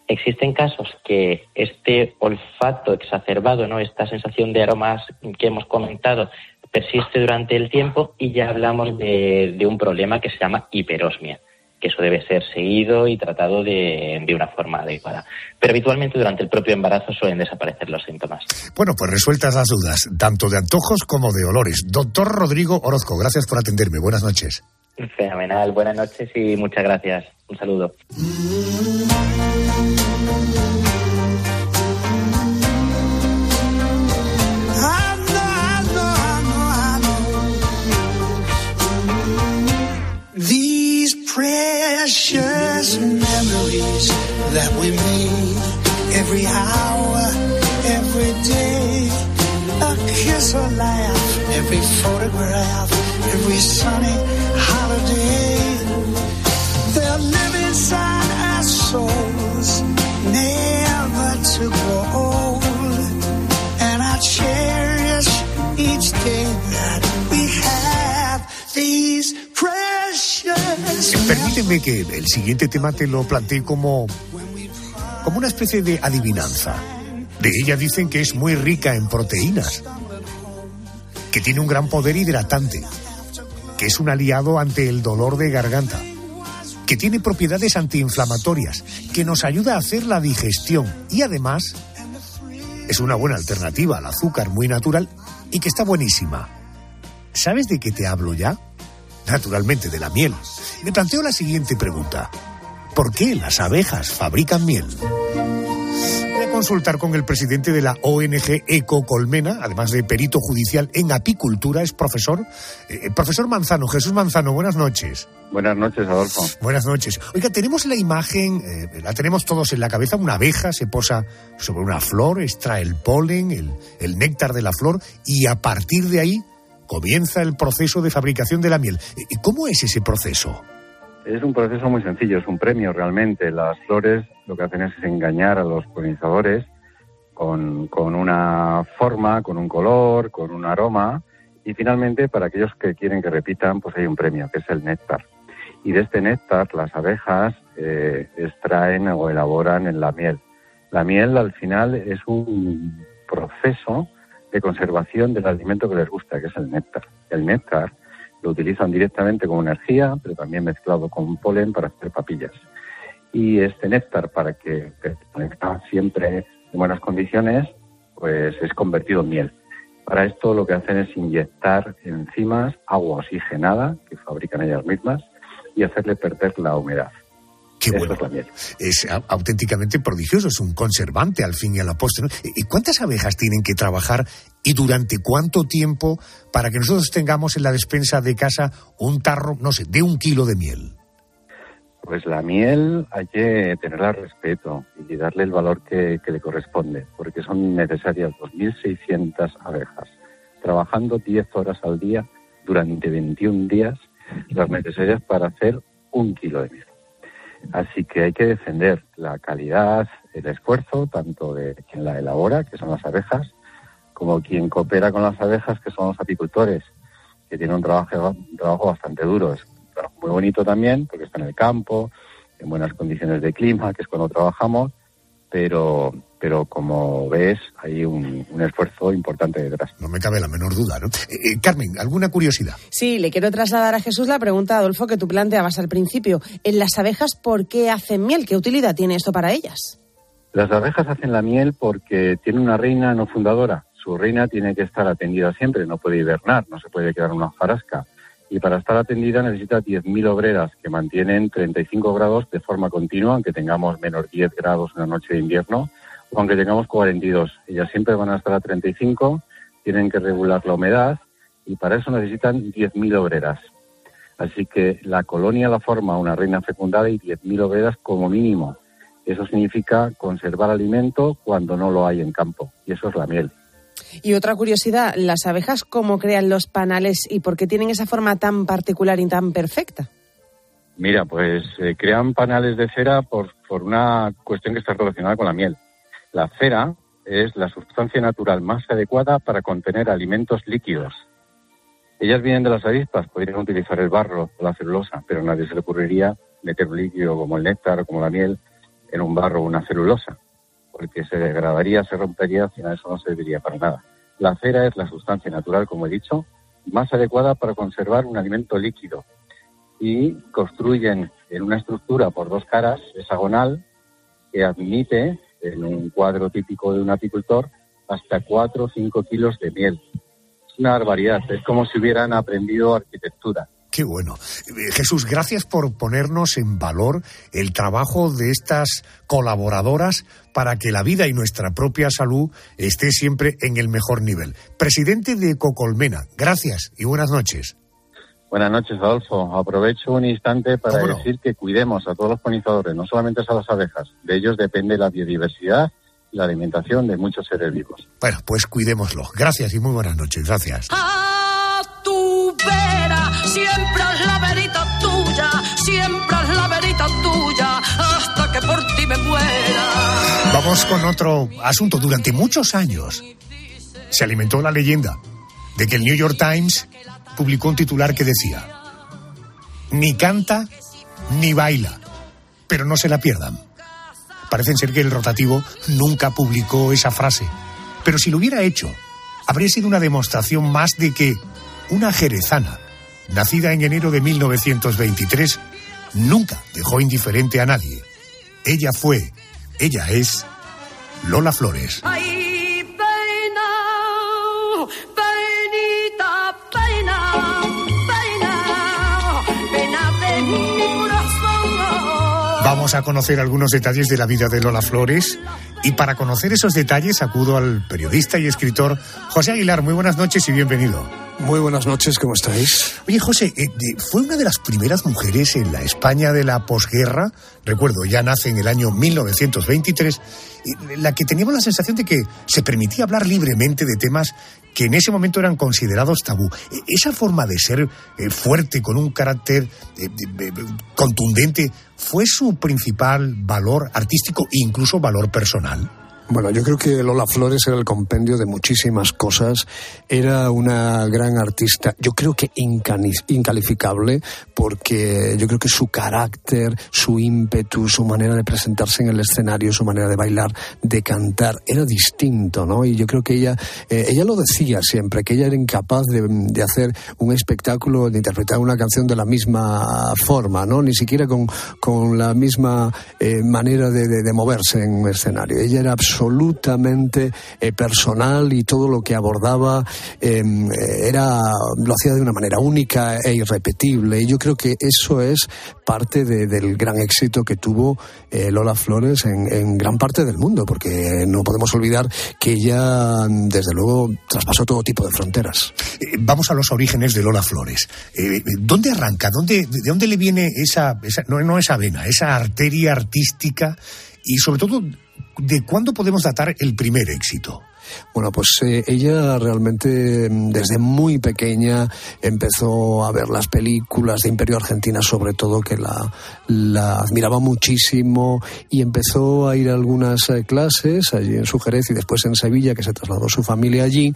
Existen casos que este olfato exacerbado, ¿no? esta sensación de aromas que hemos comentado, persiste durante el tiempo y ya hablamos de, de un problema que se llama hiperosmia que eso debe ser seguido y tratado de, de, una forma adecuada. Pero habitualmente durante el propio embarazo suelen desaparecer los síntomas. Bueno, pues resueltas las dudas, tanto de antojos como de olores. Doctor Rodrigo Orozco, gracias por atenderme. Buenas noches. Fenomenal, buenas noches y muchas gracias. Un saludo. Precious memories that we made every hour, every day. A kiss, a laugh, every photograph, every sunny holiday. They'll live inside our souls, Permíteme que el siguiente tema te lo plantee como, como una especie de adivinanza. De ella dicen que es muy rica en proteínas, que tiene un gran poder hidratante, que es un aliado ante el dolor de garganta, que tiene propiedades antiinflamatorias, que nos ayuda a hacer la digestión y además es una buena alternativa al azúcar muy natural y que está buenísima. ¿Sabes de qué te hablo ya? Naturalmente de la miel, me planteo la siguiente pregunta. ¿Por qué las abejas fabrican miel? Voy a consultar con el presidente de la ONG Eco Colmena, además de perito judicial en apicultura, es profesor. Eh, profesor Manzano, Jesús Manzano, buenas noches. Buenas noches, Adolfo. Buenas noches. Oiga, tenemos la imagen, eh, la tenemos todos en la cabeza, una abeja se posa sobre una flor, extrae el polen, el, el néctar de la flor y a partir de ahí comienza el proceso de fabricación de la miel. ¿Y ¿Cómo es ese proceso? Es un proceso muy sencillo, es un premio realmente. Las flores lo que hacen es engañar a los polinizadores con, con una forma, con un color, con un aroma y finalmente para aquellos que quieren que repitan pues hay un premio que es el néctar. Y de este néctar las abejas eh, extraen o elaboran en la miel. La miel al final es un proceso conservación del alimento que les gusta, que es el néctar. El néctar lo utilizan directamente como energía, pero también mezclado con polen para hacer papillas. Y este néctar, para que está siempre en buenas condiciones, pues es convertido en miel. Para esto lo que hacen es inyectar enzimas agua oxigenada, que fabrican ellas mismas, y hacerle perder la humedad. Qué bueno. Es, auténticamente prodigioso, es un conservante al fin y al apóstol. ¿Y cuántas abejas tienen que trabajar y durante cuánto tiempo para que nosotros tengamos en la despensa de casa un tarro, no sé, de un kilo de miel? Pues la miel hay que tenerla respeto y darle el valor que, que le corresponde, porque son necesarias 2.600 abejas, trabajando 10 horas al día durante 21 días, las necesarias para hacer un kilo de miel. Así que hay que defender la calidad, el esfuerzo, tanto de quien la elabora, que son las abejas, como quien coopera con las abejas, que son los apicultores, que tienen un trabajo, un trabajo bastante duro. Es muy bonito también, porque está en el campo, en buenas condiciones de clima, que es cuando trabajamos, pero, pero como ves, hay un, esfuerzo importante detrás. No me cabe la menor duda, ¿no? Eh, eh, Carmen, ¿alguna curiosidad? Sí, le quiero trasladar a Jesús la pregunta, Adolfo, que tú planteabas al principio. En las abejas, ¿por qué hacen miel? ¿Qué utilidad tiene esto para ellas? Las abejas hacen la miel porque tiene una reina no fundadora. Su reina tiene que estar atendida siempre, no puede hibernar, no se puede quedar una farasca y para estar atendida necesita 10.000 obreras que mantienen 35 grados de forma continua, aunque tengamos menos 10 grados en la noche de invierno aunque tengamos 42. Ellas siempre van a estar a 35, tienen que regular la humedad y para eso necesitan 10.000 obreras. Así que la colonia la forma una reina fecundada y 10.000 obreras como mínimo. Eso significa conservar alimento cuando no lo hay en campo y eso es la miel. Y otra curiosidad, ¿las abejas cómo crean los panales y por qué tienen esa forma tan particular y tan perfecta? Mira, pues eh, crean panales de cera por, por una cuestión que está relacionada con la miel. La cera es la sustancia natural más adecuada para contener alimentos líquidos. Ellas vienen de las avispas, podrían utilizar el barro o la celulosa, pero a nadie se le ocurriría meter un líquido como el néctar o como la miel en un barro o una celulosa porque se degradaría, se rompería, al final eso no serviría para nada. La cera es la sustancia natural, como he dicho, más adecuada para conservar un alimento líquido y construyen en una estructura por dos caras, hexagonal, que admite, en un cuadro típico de un apicultor, hasta 4 o 5 kilos de miel. Es una barbaridad, es como si hubieran aprendido arquitectura. Qué bueno. Eh, Jesús, gracias por ponernos en valor el trabajo de estas colaboradoras para que la vida y nuestra propia salud esté siempre en el mejor nivel. Presidente de Cocolmena, gracias y buenas noches. Buenas noches, Adolfo. Aprovecho un instante para decir que cuidemos a todos los polinizadores, no solamente a las abejas. De ellos depende la biodiversidad y la alimentación de muchos seres vivos. Bueno, pues cuidémoslo. Gracias y muy buenas noches. Gracias. A tu vera, siempre es la verita tuya, siempre es la verita tuya, hasta que por ti me muera. Vamos con otro asunto. Durante muchos años se alimentó la leyenda de que el New York Times publicó un titular que decía, ni canta ni baila, pero no se la pierdan. Parece ser que el rotativo nunca publicó esa frase, pero si lo hubiera hecho, habría sido una demostración más de que una jerezana, nacida en enero de 1923, nunca dejó indiferente a nadie. Ella fue, ella es Lola Flores. Vamos a conocer algunos detalles de la vida de Lola Flores y para conocer esos detalles acudo al periodista y escritor José Aguilar. Muy buenas noches y bienvenido. Muy buenas noches, ¿cómo estáis? Oye, José, eh, fue una de las primeras mujeres en la España de la posguerra, recuerdo, ya nace en el año 1923, y la que teníamos la sensación de que se permitía hablar libremente de temas que en ese momento eran considerados tabú. E, esa forma de ser eh, fuerte, con un carácter eh, contundente, ¿fue su principal valor artístico e incluso valor personal? Bueno, yo creo que Lola Flores era el compendio de muchísimas cosas. Era una gran artista, yo creo que incalificable, porque yo creo que su carácter, su ímpetu, su manera de presentarse en el escenario, su manera de bailar, de cantar, era distinto, ¿no? Y yo creo que ella, eh, ella lo decía siempre, que ella era incapaz de, hacer un espectáculo, de interpretar una canción de la misma forma, ¿no? Ni siquiera con, con la misma eh, manera de, de, moverse en un escenario. Ella era absolutamente eh, personal y todo lo que abordaba em, era lo hacía de una manera única e irrepetible. Y yo creo que eso es parte del gran éxito que tuvo eh, Lola Flores en, gran parte del mundo, porque no podemos olvidar que ella, desde luego, traspasó todo tipo de fronteras. Eh, vamos a los orígenes de Lola Flores. ¿Dónde arranca? ¿Dónde, ¿De dónde le viene esa, esa no esa vena, esa arteria artística? Y sobre todo, ¿de cuándo podemos datar el primer éxito? Bueno, pues eh, ella realmente mm, desde muy pequeña empezó a ver las películas de Imperio Argentina, sobre todo que la, admiraba muchísimo y empezó a ir a algunas eh, clases allí en su Jerez y después en Sevilla, que se trasladó su familia allí.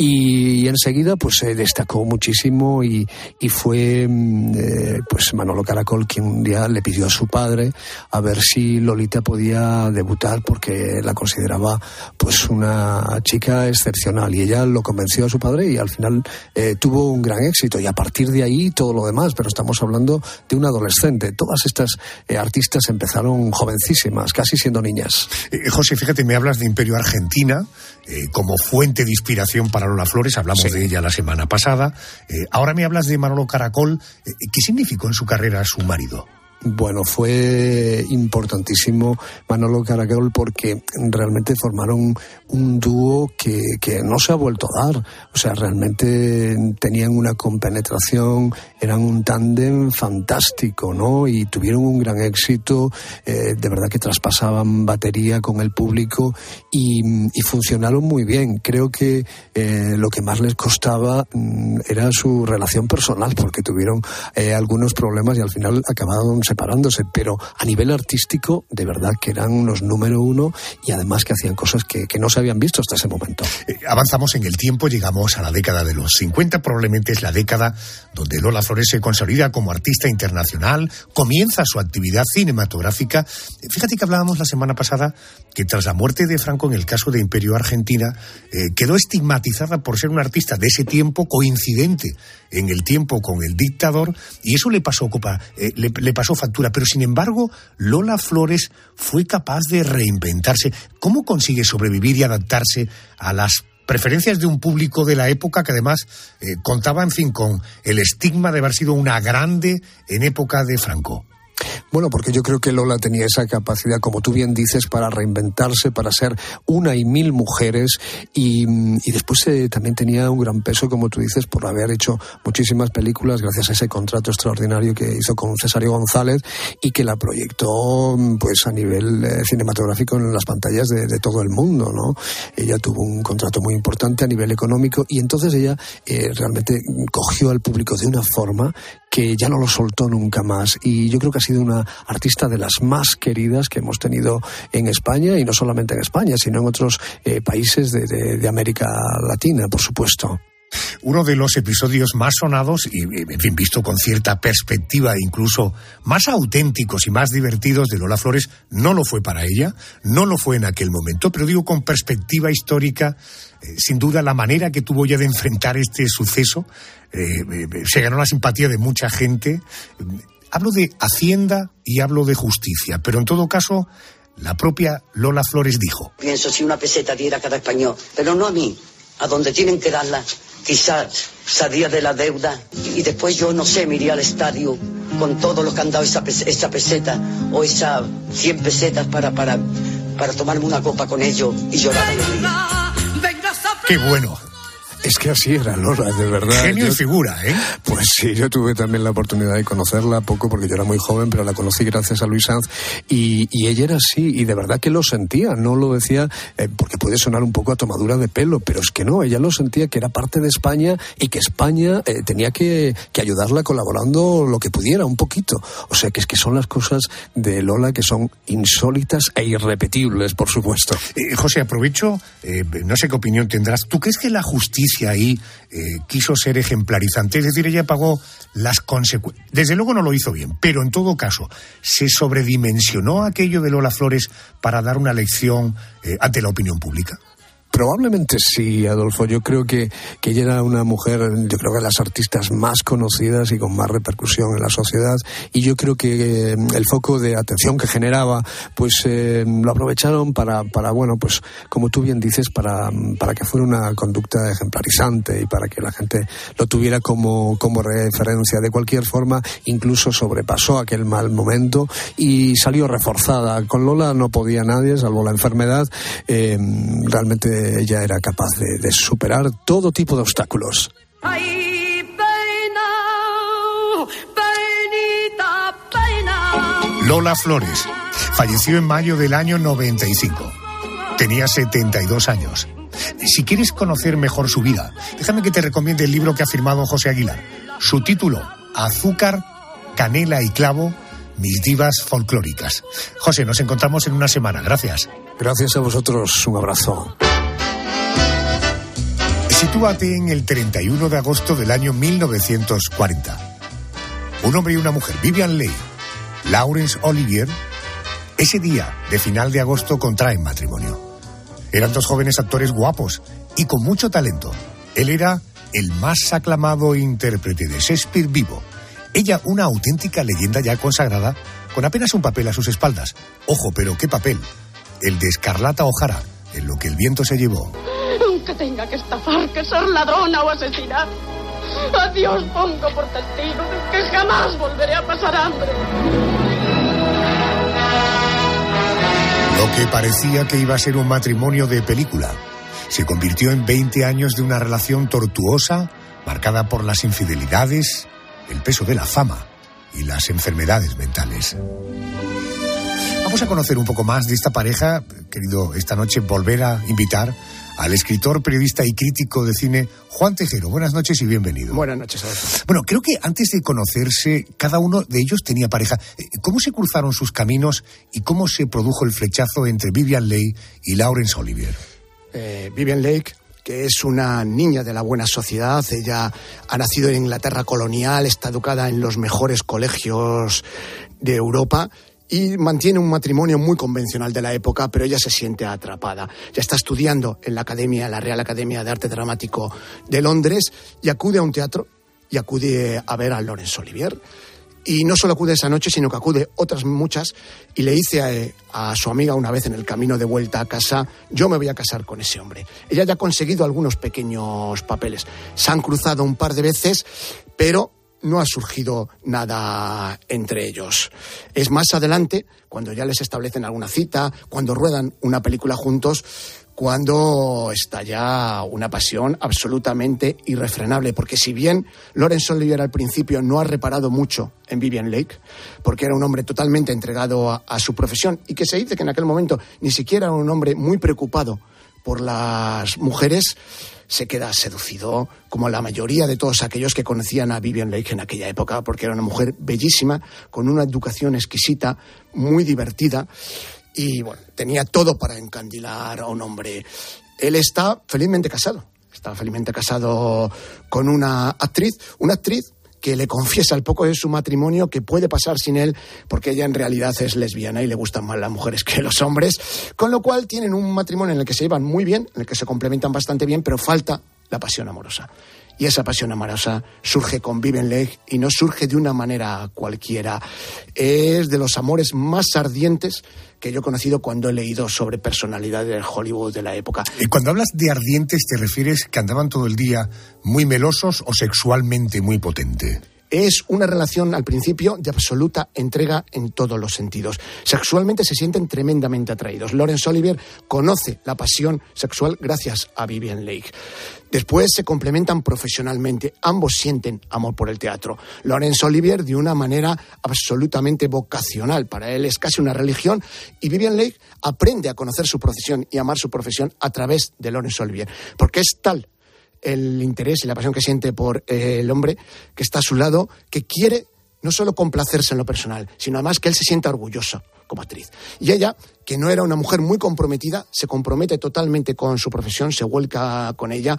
Y, enseguida pues se destacó muchísimo y, y fue mm, eh, pues Manolo Caracol quien un día le pidió a su padre a ver si Lolita podía debutar porque la consideraba pues una chica excepcional y ella lo convenció a su padre y al final eh, tuvo un gran éxito y a partir de ahí todo lo demás, pero estamos hablando de un adolescente. Todas estas eh, artistas empezaron jovencísimas, casi siendo niñas. Eh, José, fíjate, me hablas de Imperio Argentina como fuente de inspiración para Lola Flores, hablamos de ella la semana pasada. ahora me hablas de Manolo Caracol. ¿Qué significó en su carrera su marido? Bueno, fue importantísimo Manolo Caracol porque realmente formaron un dúo que, que, no se ha vuelto a dar. O sea, realmente tenían una compenetración, eran un tándem fantástico, ¿no? Y tuvieron un gran éxito, eh, de verdad que traspasaban batería con el público y, funcionaron muy bien. Creo que eh, lo que más les costaba mm, era su relación personal porque tuvieron eh, algunos problemas y al final acabaron separándose, pero a nivel artístico, de verdad que eran unos número uno y además que hacían cosas que, que no se habían visto hasta ese momento. Eh, avanzamos en el tiempo, llegamos a la década de los 50, probablemente es la década donde Lola Flores se consolida como artista internacional, comienza su actividad cinematográfica. Fíjate que hablábamos la semana pasada que tras la muerte de Franco en el caso de Imperio Argentina, eh, quedó estigmatizada por ser una artista de ese tiempo coincidente en el tiempo con el dictador y eso le pasó, eh, le, pasó factura. Pero sin embargo, Lola Flores fue capaz de reinventarse. ¿Cómo consigue sobrevivir y adaptarse a las preferencias de un público de la época que además eh, contaba, en fin, con el estigma de haber sido una grande en época de Franco? Bueno, porque yo creo que Lola tenía esa capacidad, como tú bien dices, para reinventarse, para ser una y mil mujeres y, después eh, también tenía un gran peso, como tú dices, por haber hecho muchísimas películas gracias a ese contrato extraordinario que hizo con Cesario González y que la proyectó pues a nivel eh, cinematográfico en las pantallas de, todo el mundo, ¿no? Ella tuvo un contrato muy importante a nivel económico y entonces ella eh, realmente cogió al público de una forma que ya no lo soltó nunca más. Y yo creo que ha sido una artista de las más queridas que hemos tenido en España, y no solamente en España, sino en otros eh, países de, América Latina, por supuesto. Uno de los episodios más sonados y, en fin, visto con cierta perspectiva, incluso más auténticos y más divertidos de Lola Flores, no lo fue para ella, no lo fue en aquel momento, pero digo con perspectiva histórica, eh, sin duda la manera que tuvo ella de enfrentar este suceso se ganó la simpatía de mucha gente. Hablo de Hacienda y hablo de justicia, pero en todo caso, la propia Lola Flores dijo. Pienso si una peseta diera a cada español, pero no a mí, a donde tienen que darla, quizás salía de la deuda y después yo no sé, me iría al estadio con todo lo que han dado esa, peseta o esas 100 pesetas para, para, para tomarme una copa con ellos y llorar. Qué bueno, Es que así era Lola, de verdad. Genio y figura, ¿eh? Pues sí, yo tuve también la oportunidad de conocerla poco porque yo era muy joven, pero la conocí gracias a Luis Sanz y, y ella era así y de verdad que lo sentía, no lo decía eh, porque puede sonar un poco a tomadura de pelo, pero es que no, ella lo sentía que era parte de España y que España eh, tenía que, que ayudarla colaborando lo que pudiera, un poquito. O sea que es que son las cosas de Lola que son insólitas e irrepetibles, por supuesto. Eh, José, aprovecho, eh, no sé qué opinión tendrás. ¿Tú crees que la justicia ahí eh, quiso ser ejemplarizante? Es decir, ella pagó las consecuencias. Desde luego no lo hizo bien, pero en todo caso, ¿se sobredimensionó aquello de Lola Flores para dar una lección eh, ante la opinión pública? Probablemente sí, Adolfo. Yo creo que, que ella era una mujer, yo creo que de las artistas más conocidas y con más repercusión en la sociedad. Y yo creo que eh, el foco de atención que generaba, pues eh, lo aprovecharon para, para, bueno, pues como tú bien dices, para, para que fuera una conducta ejemplarizante y para que la gente lo tuviera como, como referencia. De cualquier forma, incluso sobrepasó aquel mal momento y salió reforzada. Con Lola no podía nadie, salvo la enfermedad. Eh, realmente ella era capaz de, de superar todo tipo de obstáculos. Lola Flores falleció en mayo del año 95. Tenía 72 años. Si quieres conocer mejor su vida, déjame que te recomiende el libro que ha firmado José Aguilar. Su título, Azúcar, Canela y Clavo, mis divas folclóricas. José, nos encontramos en una semana. Gracias. Gracias a vosotros. Un abrazo. Sitúate en el 31 de agosto del año 1940. Un hombre y una mujer, Vivian Leigh, Laurence Olivier, ese día de final de agosto contraen matrimonio. Eran dos jóvenes actores guapos y con mucho talento. Él era el más aclamado intérprete de Shakespeare vivo. Ella una auténtica leyenda ya consagrada con apenas un papel a sus espaldas. Ojo, pero ¿qué papel? El de Escarlata O'Hara, en lo que el viento se llevó. Aunque tenga que estafar, que ser ladrona o asesinar. A Dios pongo por testigo de que jamás volveré a pasar hambre. Lo que parecía que iba a ser un matrimonio de película se convirtió en 20 años de una relación tortuosa, marcada por las infidelidades, el peso de la fama y las enfermedades mentales. Vamos a conocer un poco más de esta pareja, querido esta noche volver a invitar al escritor, periodista y crítico de cine Juan Tejero. Buenas noches y bienvenido. Buenas noches, Adolfo. Bueno, creo que antes de conocerse, cada uno de ellos tenía pareja. Eh, ¿Cómo se cruzaron sus caminos y cómo se produjo el flechazo entre Vivian Leigh y Laurence Olivier? Eh, Vivian Lake, que es una niña de la buena sociedad, ella ha nacido en Inglaterra colonial, está educada en los mejores colegios de Europa y mantiene un matrimonio muy convencional de la época, pero ella se siente atrapada. Ya está estudiando en la Academia, la Real Academia de Arte Dramático de Londres y acude a un teatro y acude a ver a Laurence Olivier. Y no solo acude esa noche, sino que acude otras muchas. Y le dice a, a, su amiga una vez en el camino de vuelta a casa, yo me voy a casar con ese hombre. Ella ya ha conseguido algunos pequeños papeles. Se han cruzado un par de veces, pero no ha surgido nada entre ellos. Es más adelante, cuando ya les establecen alguna cita, cuando ruedan una película juntos, cuando estalla una pasión absolutamente irrefrenable. Porque si bien Lawrence Olivier al principio no ha reparado mucho en Vivian Lake, porque era un hombre totalmente entregado a, a su profesión y que se dice que en aquel momento ni siquiera era un hombre muy preocupado por las mujeres, se queda seducido, como la mayoría de todos aquellos que conocían a Vivian Lake en aquella época, porque era una mujer bellísima, con una educación exquisita, muy divertida, y bueno, tenía todo para encandilar a un hombre. Él está felizmente casado, está felizmente casado con una actriz, una actriz que le confiesa al poco de su matrimonio que puede pasar sin él porque ella en realidad es lesbiana y le gustan más las mujeres que los hombres, con lo cual tienen un matrimonio en el que se llevan muy bien, en el que se complementan bastante bien, pero falta la pasión amorosa. Y esa pasión amorosa surge con Vivian Lake y no surge de una manera cualquiera. Es de los amores más ardientes que yo he conocido cuando he leído sobre personalidades del Hollywood de la época. Y cuando hablas de ardientes, ¿te refieres que andaban todo el día muy melosos o sexualmente muy potente? Es una relación al principio de absoluta entrega en todos los sentidos. Sexualmente se sienten tremendamente atraídos. Lawrence Olivier conoce la pasión sexual gracias a Vivian Lake. Después se complementan profesionalmente. Ambos sienten amor por el teatro. Lawrence Olivier de una manera absolutamente vocacional. Para él es casi una religión. Y Vivian Lake aprende a conocer su profesión y amar su profesión a través de Lawrence Olivier. Porque es tal el interés y la pasión que siente por eh, el hombre que está a su lado, que quiere no solo complacerse en lo personal, sino además que él se sienta orgulloso como actriz. Y ella, que no era una mujer muy comprometida, se compromete totalmente con su profesión, se vuelca con ella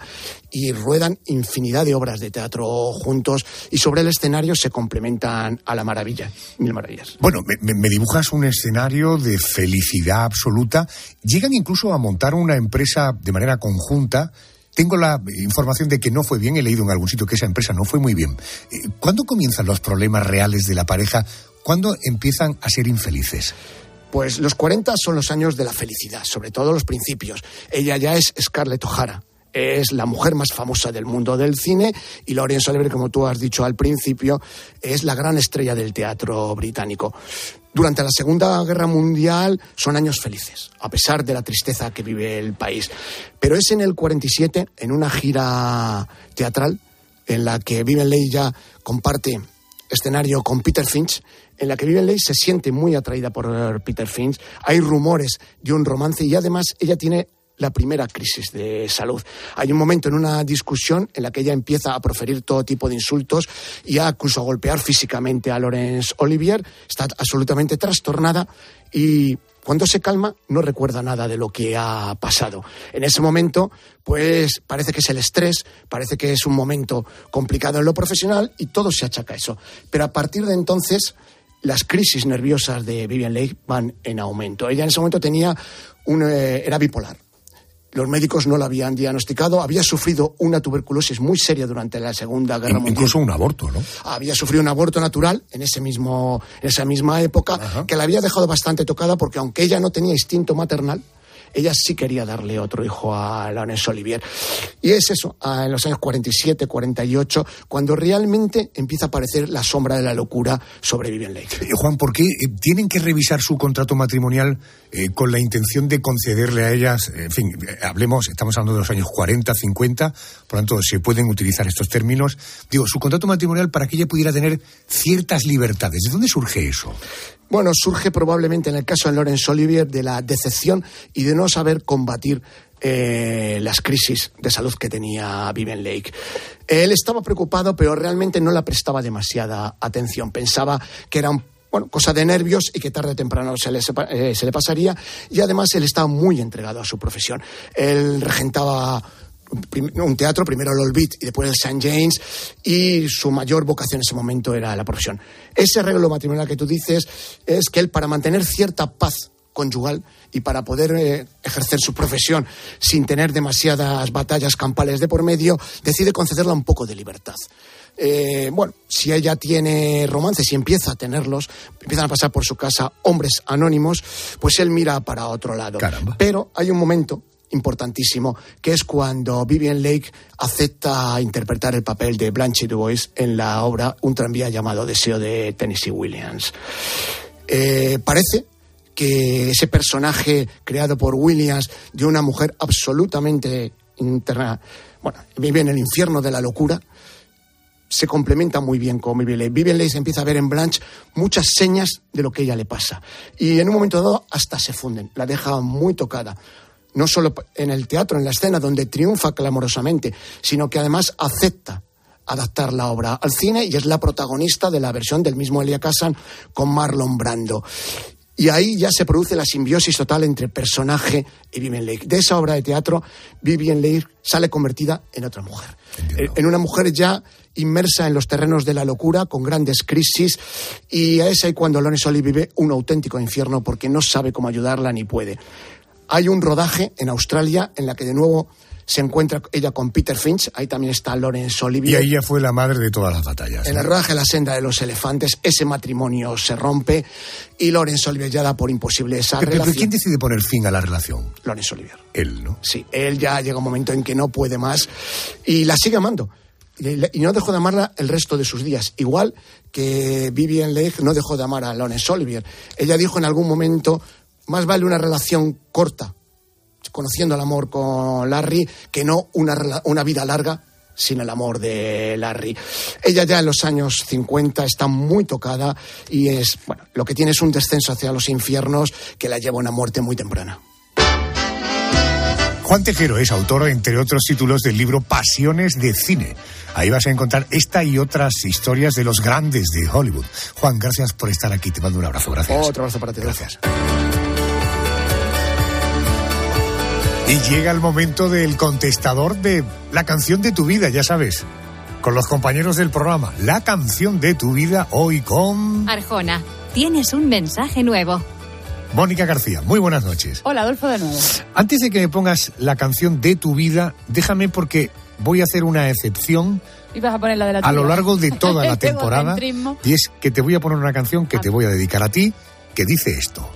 y ruedan infinidad de obras de teatro juntos y sobre el escenario se complementan a la maravilla, mil maravillas. Bueno, me, me dibujas un escenario de felicidad absoluta. Llegan incluso a montar una empresa de manera conjunta tengo la información de que no fue bien, he leído en algún sitio que esa empresa no fue muy bien. Eh, ¿Cuándo comienzan los problemas reales de la pareja? ¿Cuándo empiezan a ser infelices? Pues los 40 son los años de la felicidad, sobre todo los principios. Ella ya es Scarlett O'Hara, es la mujer más famosa del mundo del cine y Laurence Olivier, como tú has dicho al principio, es la gran estrella del teatro británico. Durante la Segunda Guerra Mundial son años felices, a pesar de la tristeza que vive el país. Pero es en el 47, en una gira teatral, en la que Vivian Leigh ya comparte escenario con Peter Finch, en la que Vivian Leigh se siente muy atraída por Peter Finch. Hay rumores de un romance y además ella tiene la primera crisis de salud. Hay un momento en una discusión en la que ella empieza a proferir todo tipo de insultos y a a golpear físicamente a Laurence Olivier. Está absolutamente trastornada y cuando se calma no recuerda nada de lo que ha pasado. En ese momento, pues parece que es el estrés, parece que es un momento complicado en lo profesional y todo se achaca a eso. Pero a partir de entonces las crisis nerviosas de Vivian Lake van en aumento. Ella en ese momento tenía un, eh, era bipolar los médicos no la habían diagnosticado, había sufrido una tuberculosis muy seria durante la Segunda Guerra Mundial. Incluso un aborto, ¿no? Había sufrido un aborto natural en, ese mismo, en esa misma época, que la había dejado bastante tocada porque aunque ella no tenía instinto maternal, ella sí quería darle otro hijo a Laurence Olivier. Y es eso, en los años 47, 48, cuando realmente empieza a aparecer la sombra de la locura sobre Vivian. Eh, Juan, ¿por qué eh, tienen que revisar su contrato matrimonial eh, con la intención de concederle a ellas, en fin, hablemos, estamos hablando de los años 40, 50, por lo tanto se pueden utilizar estos términos. Digo, su contrato matrimonial para que ella pudiera tener ciertas libertades. ¿De dónde surge eso? Bueno, surge probablemente en el caso de Laurence Olivier de la decepción y de no saber combatir eh, las crisis de salud que tenía Vivian Lake. Él estaba preocupado, pero realmente no le prestaba demasiada atención. Pensaba que era bueno, cosa de nervios y que tarde o temprano se le, eh, se le pasaría. Y además él estaba muy entregado a su profesión. Él regentaba un teatro, primero el Old y después el St. James, y su mayor vocación en ese momento era la profesión. Ese arreglo matrimonial que tú dices es que él, para mantener cierta paz conyugal y para poder eh, ejercer su profesión sin tener demasiadas batallas campales de por medio, decide concederla un poco de libertad. Eh, bueno, si ella tiene romances y empieza a tenerlos, empiezan a pasar por su casa hombres anónimos, pues él mira para otro lado. Pero hay un momento importantísimo, que es cuando Vivian Lake acepta interpretar el papel de Blanche Dubois en la obra Un tranvía llamado Deseo de Tennessee Williams. Eh, parece que ese personaje creado por Williams de una mujer absolutamente interna, bueno, vive en el infierno de la locura, se complementa muy bien con Vivian Leigh. Vivian Leigh se empieza a ver en Blanche muchas señas de lo que ella le pasa. Y en un momento dado hasta se funden, la deja muy tocada no solo en el teatro, en la escena, donde triunfa clamorosamente, sino que además acepta adaptar la obra al cine y es la protagonista de la versión del mismo Elia Kazan con Marlon Brando. Y ahí ya se produce la simbiosis total entre personaje y Vivian Leigh. De esa obra de teatro, Vivian Leigh sale convertida en otra mujer. En una mujer ya inmersa en los terrenos de la locura, con grandes crisis, y a esa y cuando Lone Soli vive un auténtico infierno porque no sabe cómo ayudarla ni puede. Hay un rodaje en Australia en la que de nuevo se encuentra ella con Peter Finch, ahí también está Lawrence Olivier. Y ahí ella fue la madre de todas las batallas. En el rodaje La senda de los elefantes, ese matrimonio se rompe y Lawrence Olivier ya da por imposible esa pero, relación. Pero ¿quién decide poner fin a la relación? Lawrence Olivier. Él, ¿no? Sí, él ya llega un momento en que no puede más y la sigue amando. y no dejó de amarla el resto de sus días. Igual que Vivian Leigh no dejó de amar a Laurence Olivier. Ella dijo en algún momento, más vale una relación corta, conociendo el amor con Larry, que no una, una vida larga sin el amor de Larry. Ella ya en los años 50 está muy tocada y es, bueno, lo que tiene es un descenso hacia los infiernos que la lleva a una muerte muy temprana. Juan Tejero es autor, entre otros títulos, del libro Pasiones de Cine. Ahí vas a encontrar esta y otras historias de los grandes de Hollywood. Juan, gracias por estar aquí. Te mando un abrazo. Gracias. Otro abrazo para ti. Gracias. Y llega el momento del contestador de la canción de tu vida, ya sabes. Con los compañeros del programa, la canción de tu vida hoy con... Arjona, tienes un mensaje nuevo. Mónica García, muy buenas noches. Hola, Adolfo de nuevo. Antes de que me pongas la canción de tu vida, déjame porque voy a hacer una excepción y vas a poner la de la a lo largo de toda la temporada. y es que te voy a poner una canción que te voy a dedicar a ti, que dice esto.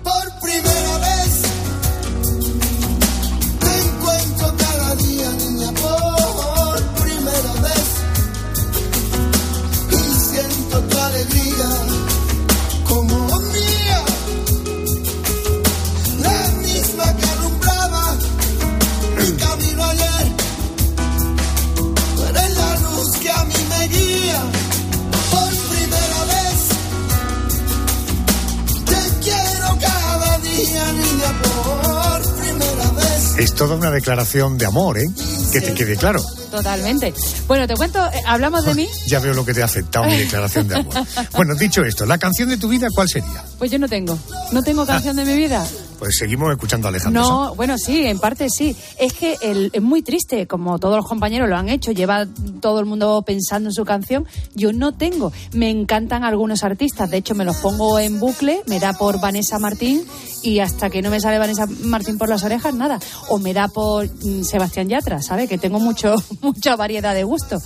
Es toda una declaración de amor, ¿eh? Que te quede claro. Totalmente. Bueno, te cuento, eh, hablamos de mí. Ya veo lo que te ha afectado mi declaración de amor. Bueno, dicho esto, ¿la canción de tu vida cuál sería? Pues yo no tengo. No tengo canción de mi vida. Pues seguimos escuchando a Alejandro. No, bueno, sí, en parte sí. Es que el- es muy triste, como todos los compañeros lo han hecho, lleva todo el mundo pensando en su canción. Yo no tengo. Me encantan algunos artistas, de hecho me los pongo en bucle, me da por Vanessa Martín y hasta que no me sale Vanessa Martín por las orejas, nada. O me da por mm, Sebastián Yatra, ¿sabe? Que tengo mucho, mucha variedad de gusto.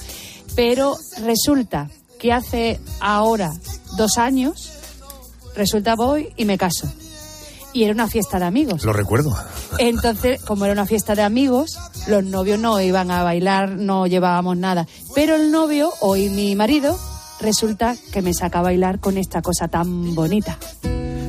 Pero resulta que hace ahora dos años, resulta voy y me caso. Y era una fiesta de amigos. Lo recuerdo. Entonces, como era una fiesta de amigos, los novios no iban a bailar, no llevábamos nada. Pero el novio, hoy mi marido, resulta que me saca a bailar con esta cosa tan bonita.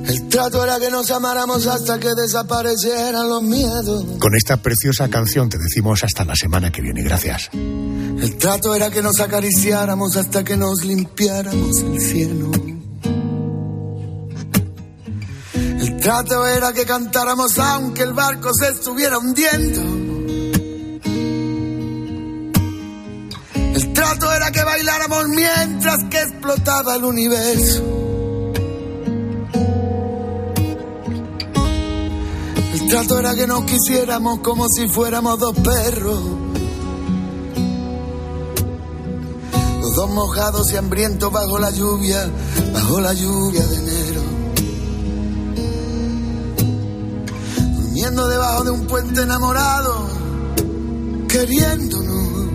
El trato era que nos amáramos hasta que desaparecieran los miedos. Con esta preciosa canción te decimos hasta la semana que viene. Gracias. El trato era que nos acariciáramos hasta que nos limpiáramos el cielo. Trato era que cantáramos aunque el barco se estuviera hundiendo. El trato era que bailáramos mientras que explotaba el universo. El trato era que nos quisiéramos como si fuéramos dos perros. Los dos mojados y hambrientos bajo la lluvia, bajo la lluvia de enero. Debajo de un puente enamorado, queriéndonos.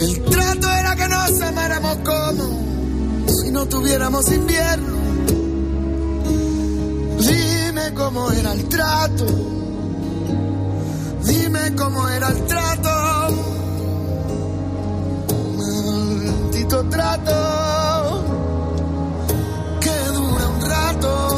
El trato era que nos amáramos como si no tuviéramos invierno. Dime cómo era el trato. Dime cómo era el trato. Maldito trato. Que dura un rato.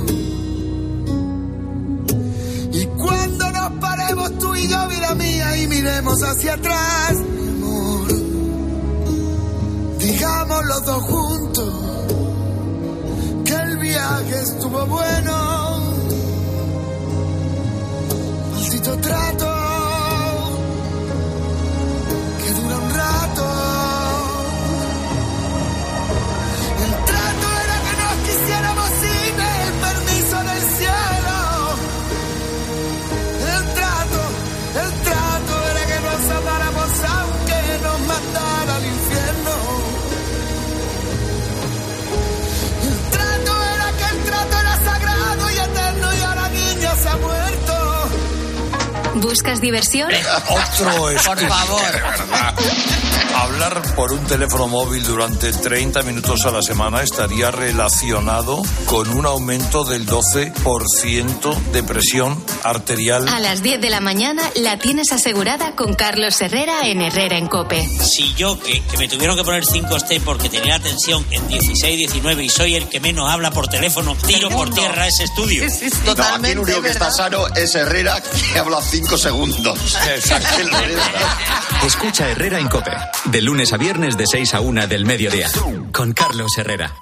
Tú y yo, vida mía, y miremos hacia atrás, mi amor, diga llegamos los dos juntos, que el viaje estuvo bueno. ¿Buscas diversión? Otro es Por favor. Hablar por un teléfono móvil durante 30 minutos a la semana estaría relacionado con un aumento del 12% de presión arterial. A las 10 de la mañana la tienes asegurada con Carlos Herrera en Herrera en Cope. Si yo, que, que me tuvieron que poner 5 step porque tenía la tensión en 16, 19 y soy el que menos habla por teléfono, tiro por tierra ese estudio. No, aquí el único que está sano es Herrera, que habla cinco segundos. Escucha Herrera en Cope. De lunes a viernes de 6 a 1 del mediodía. Con Carlos Herrera.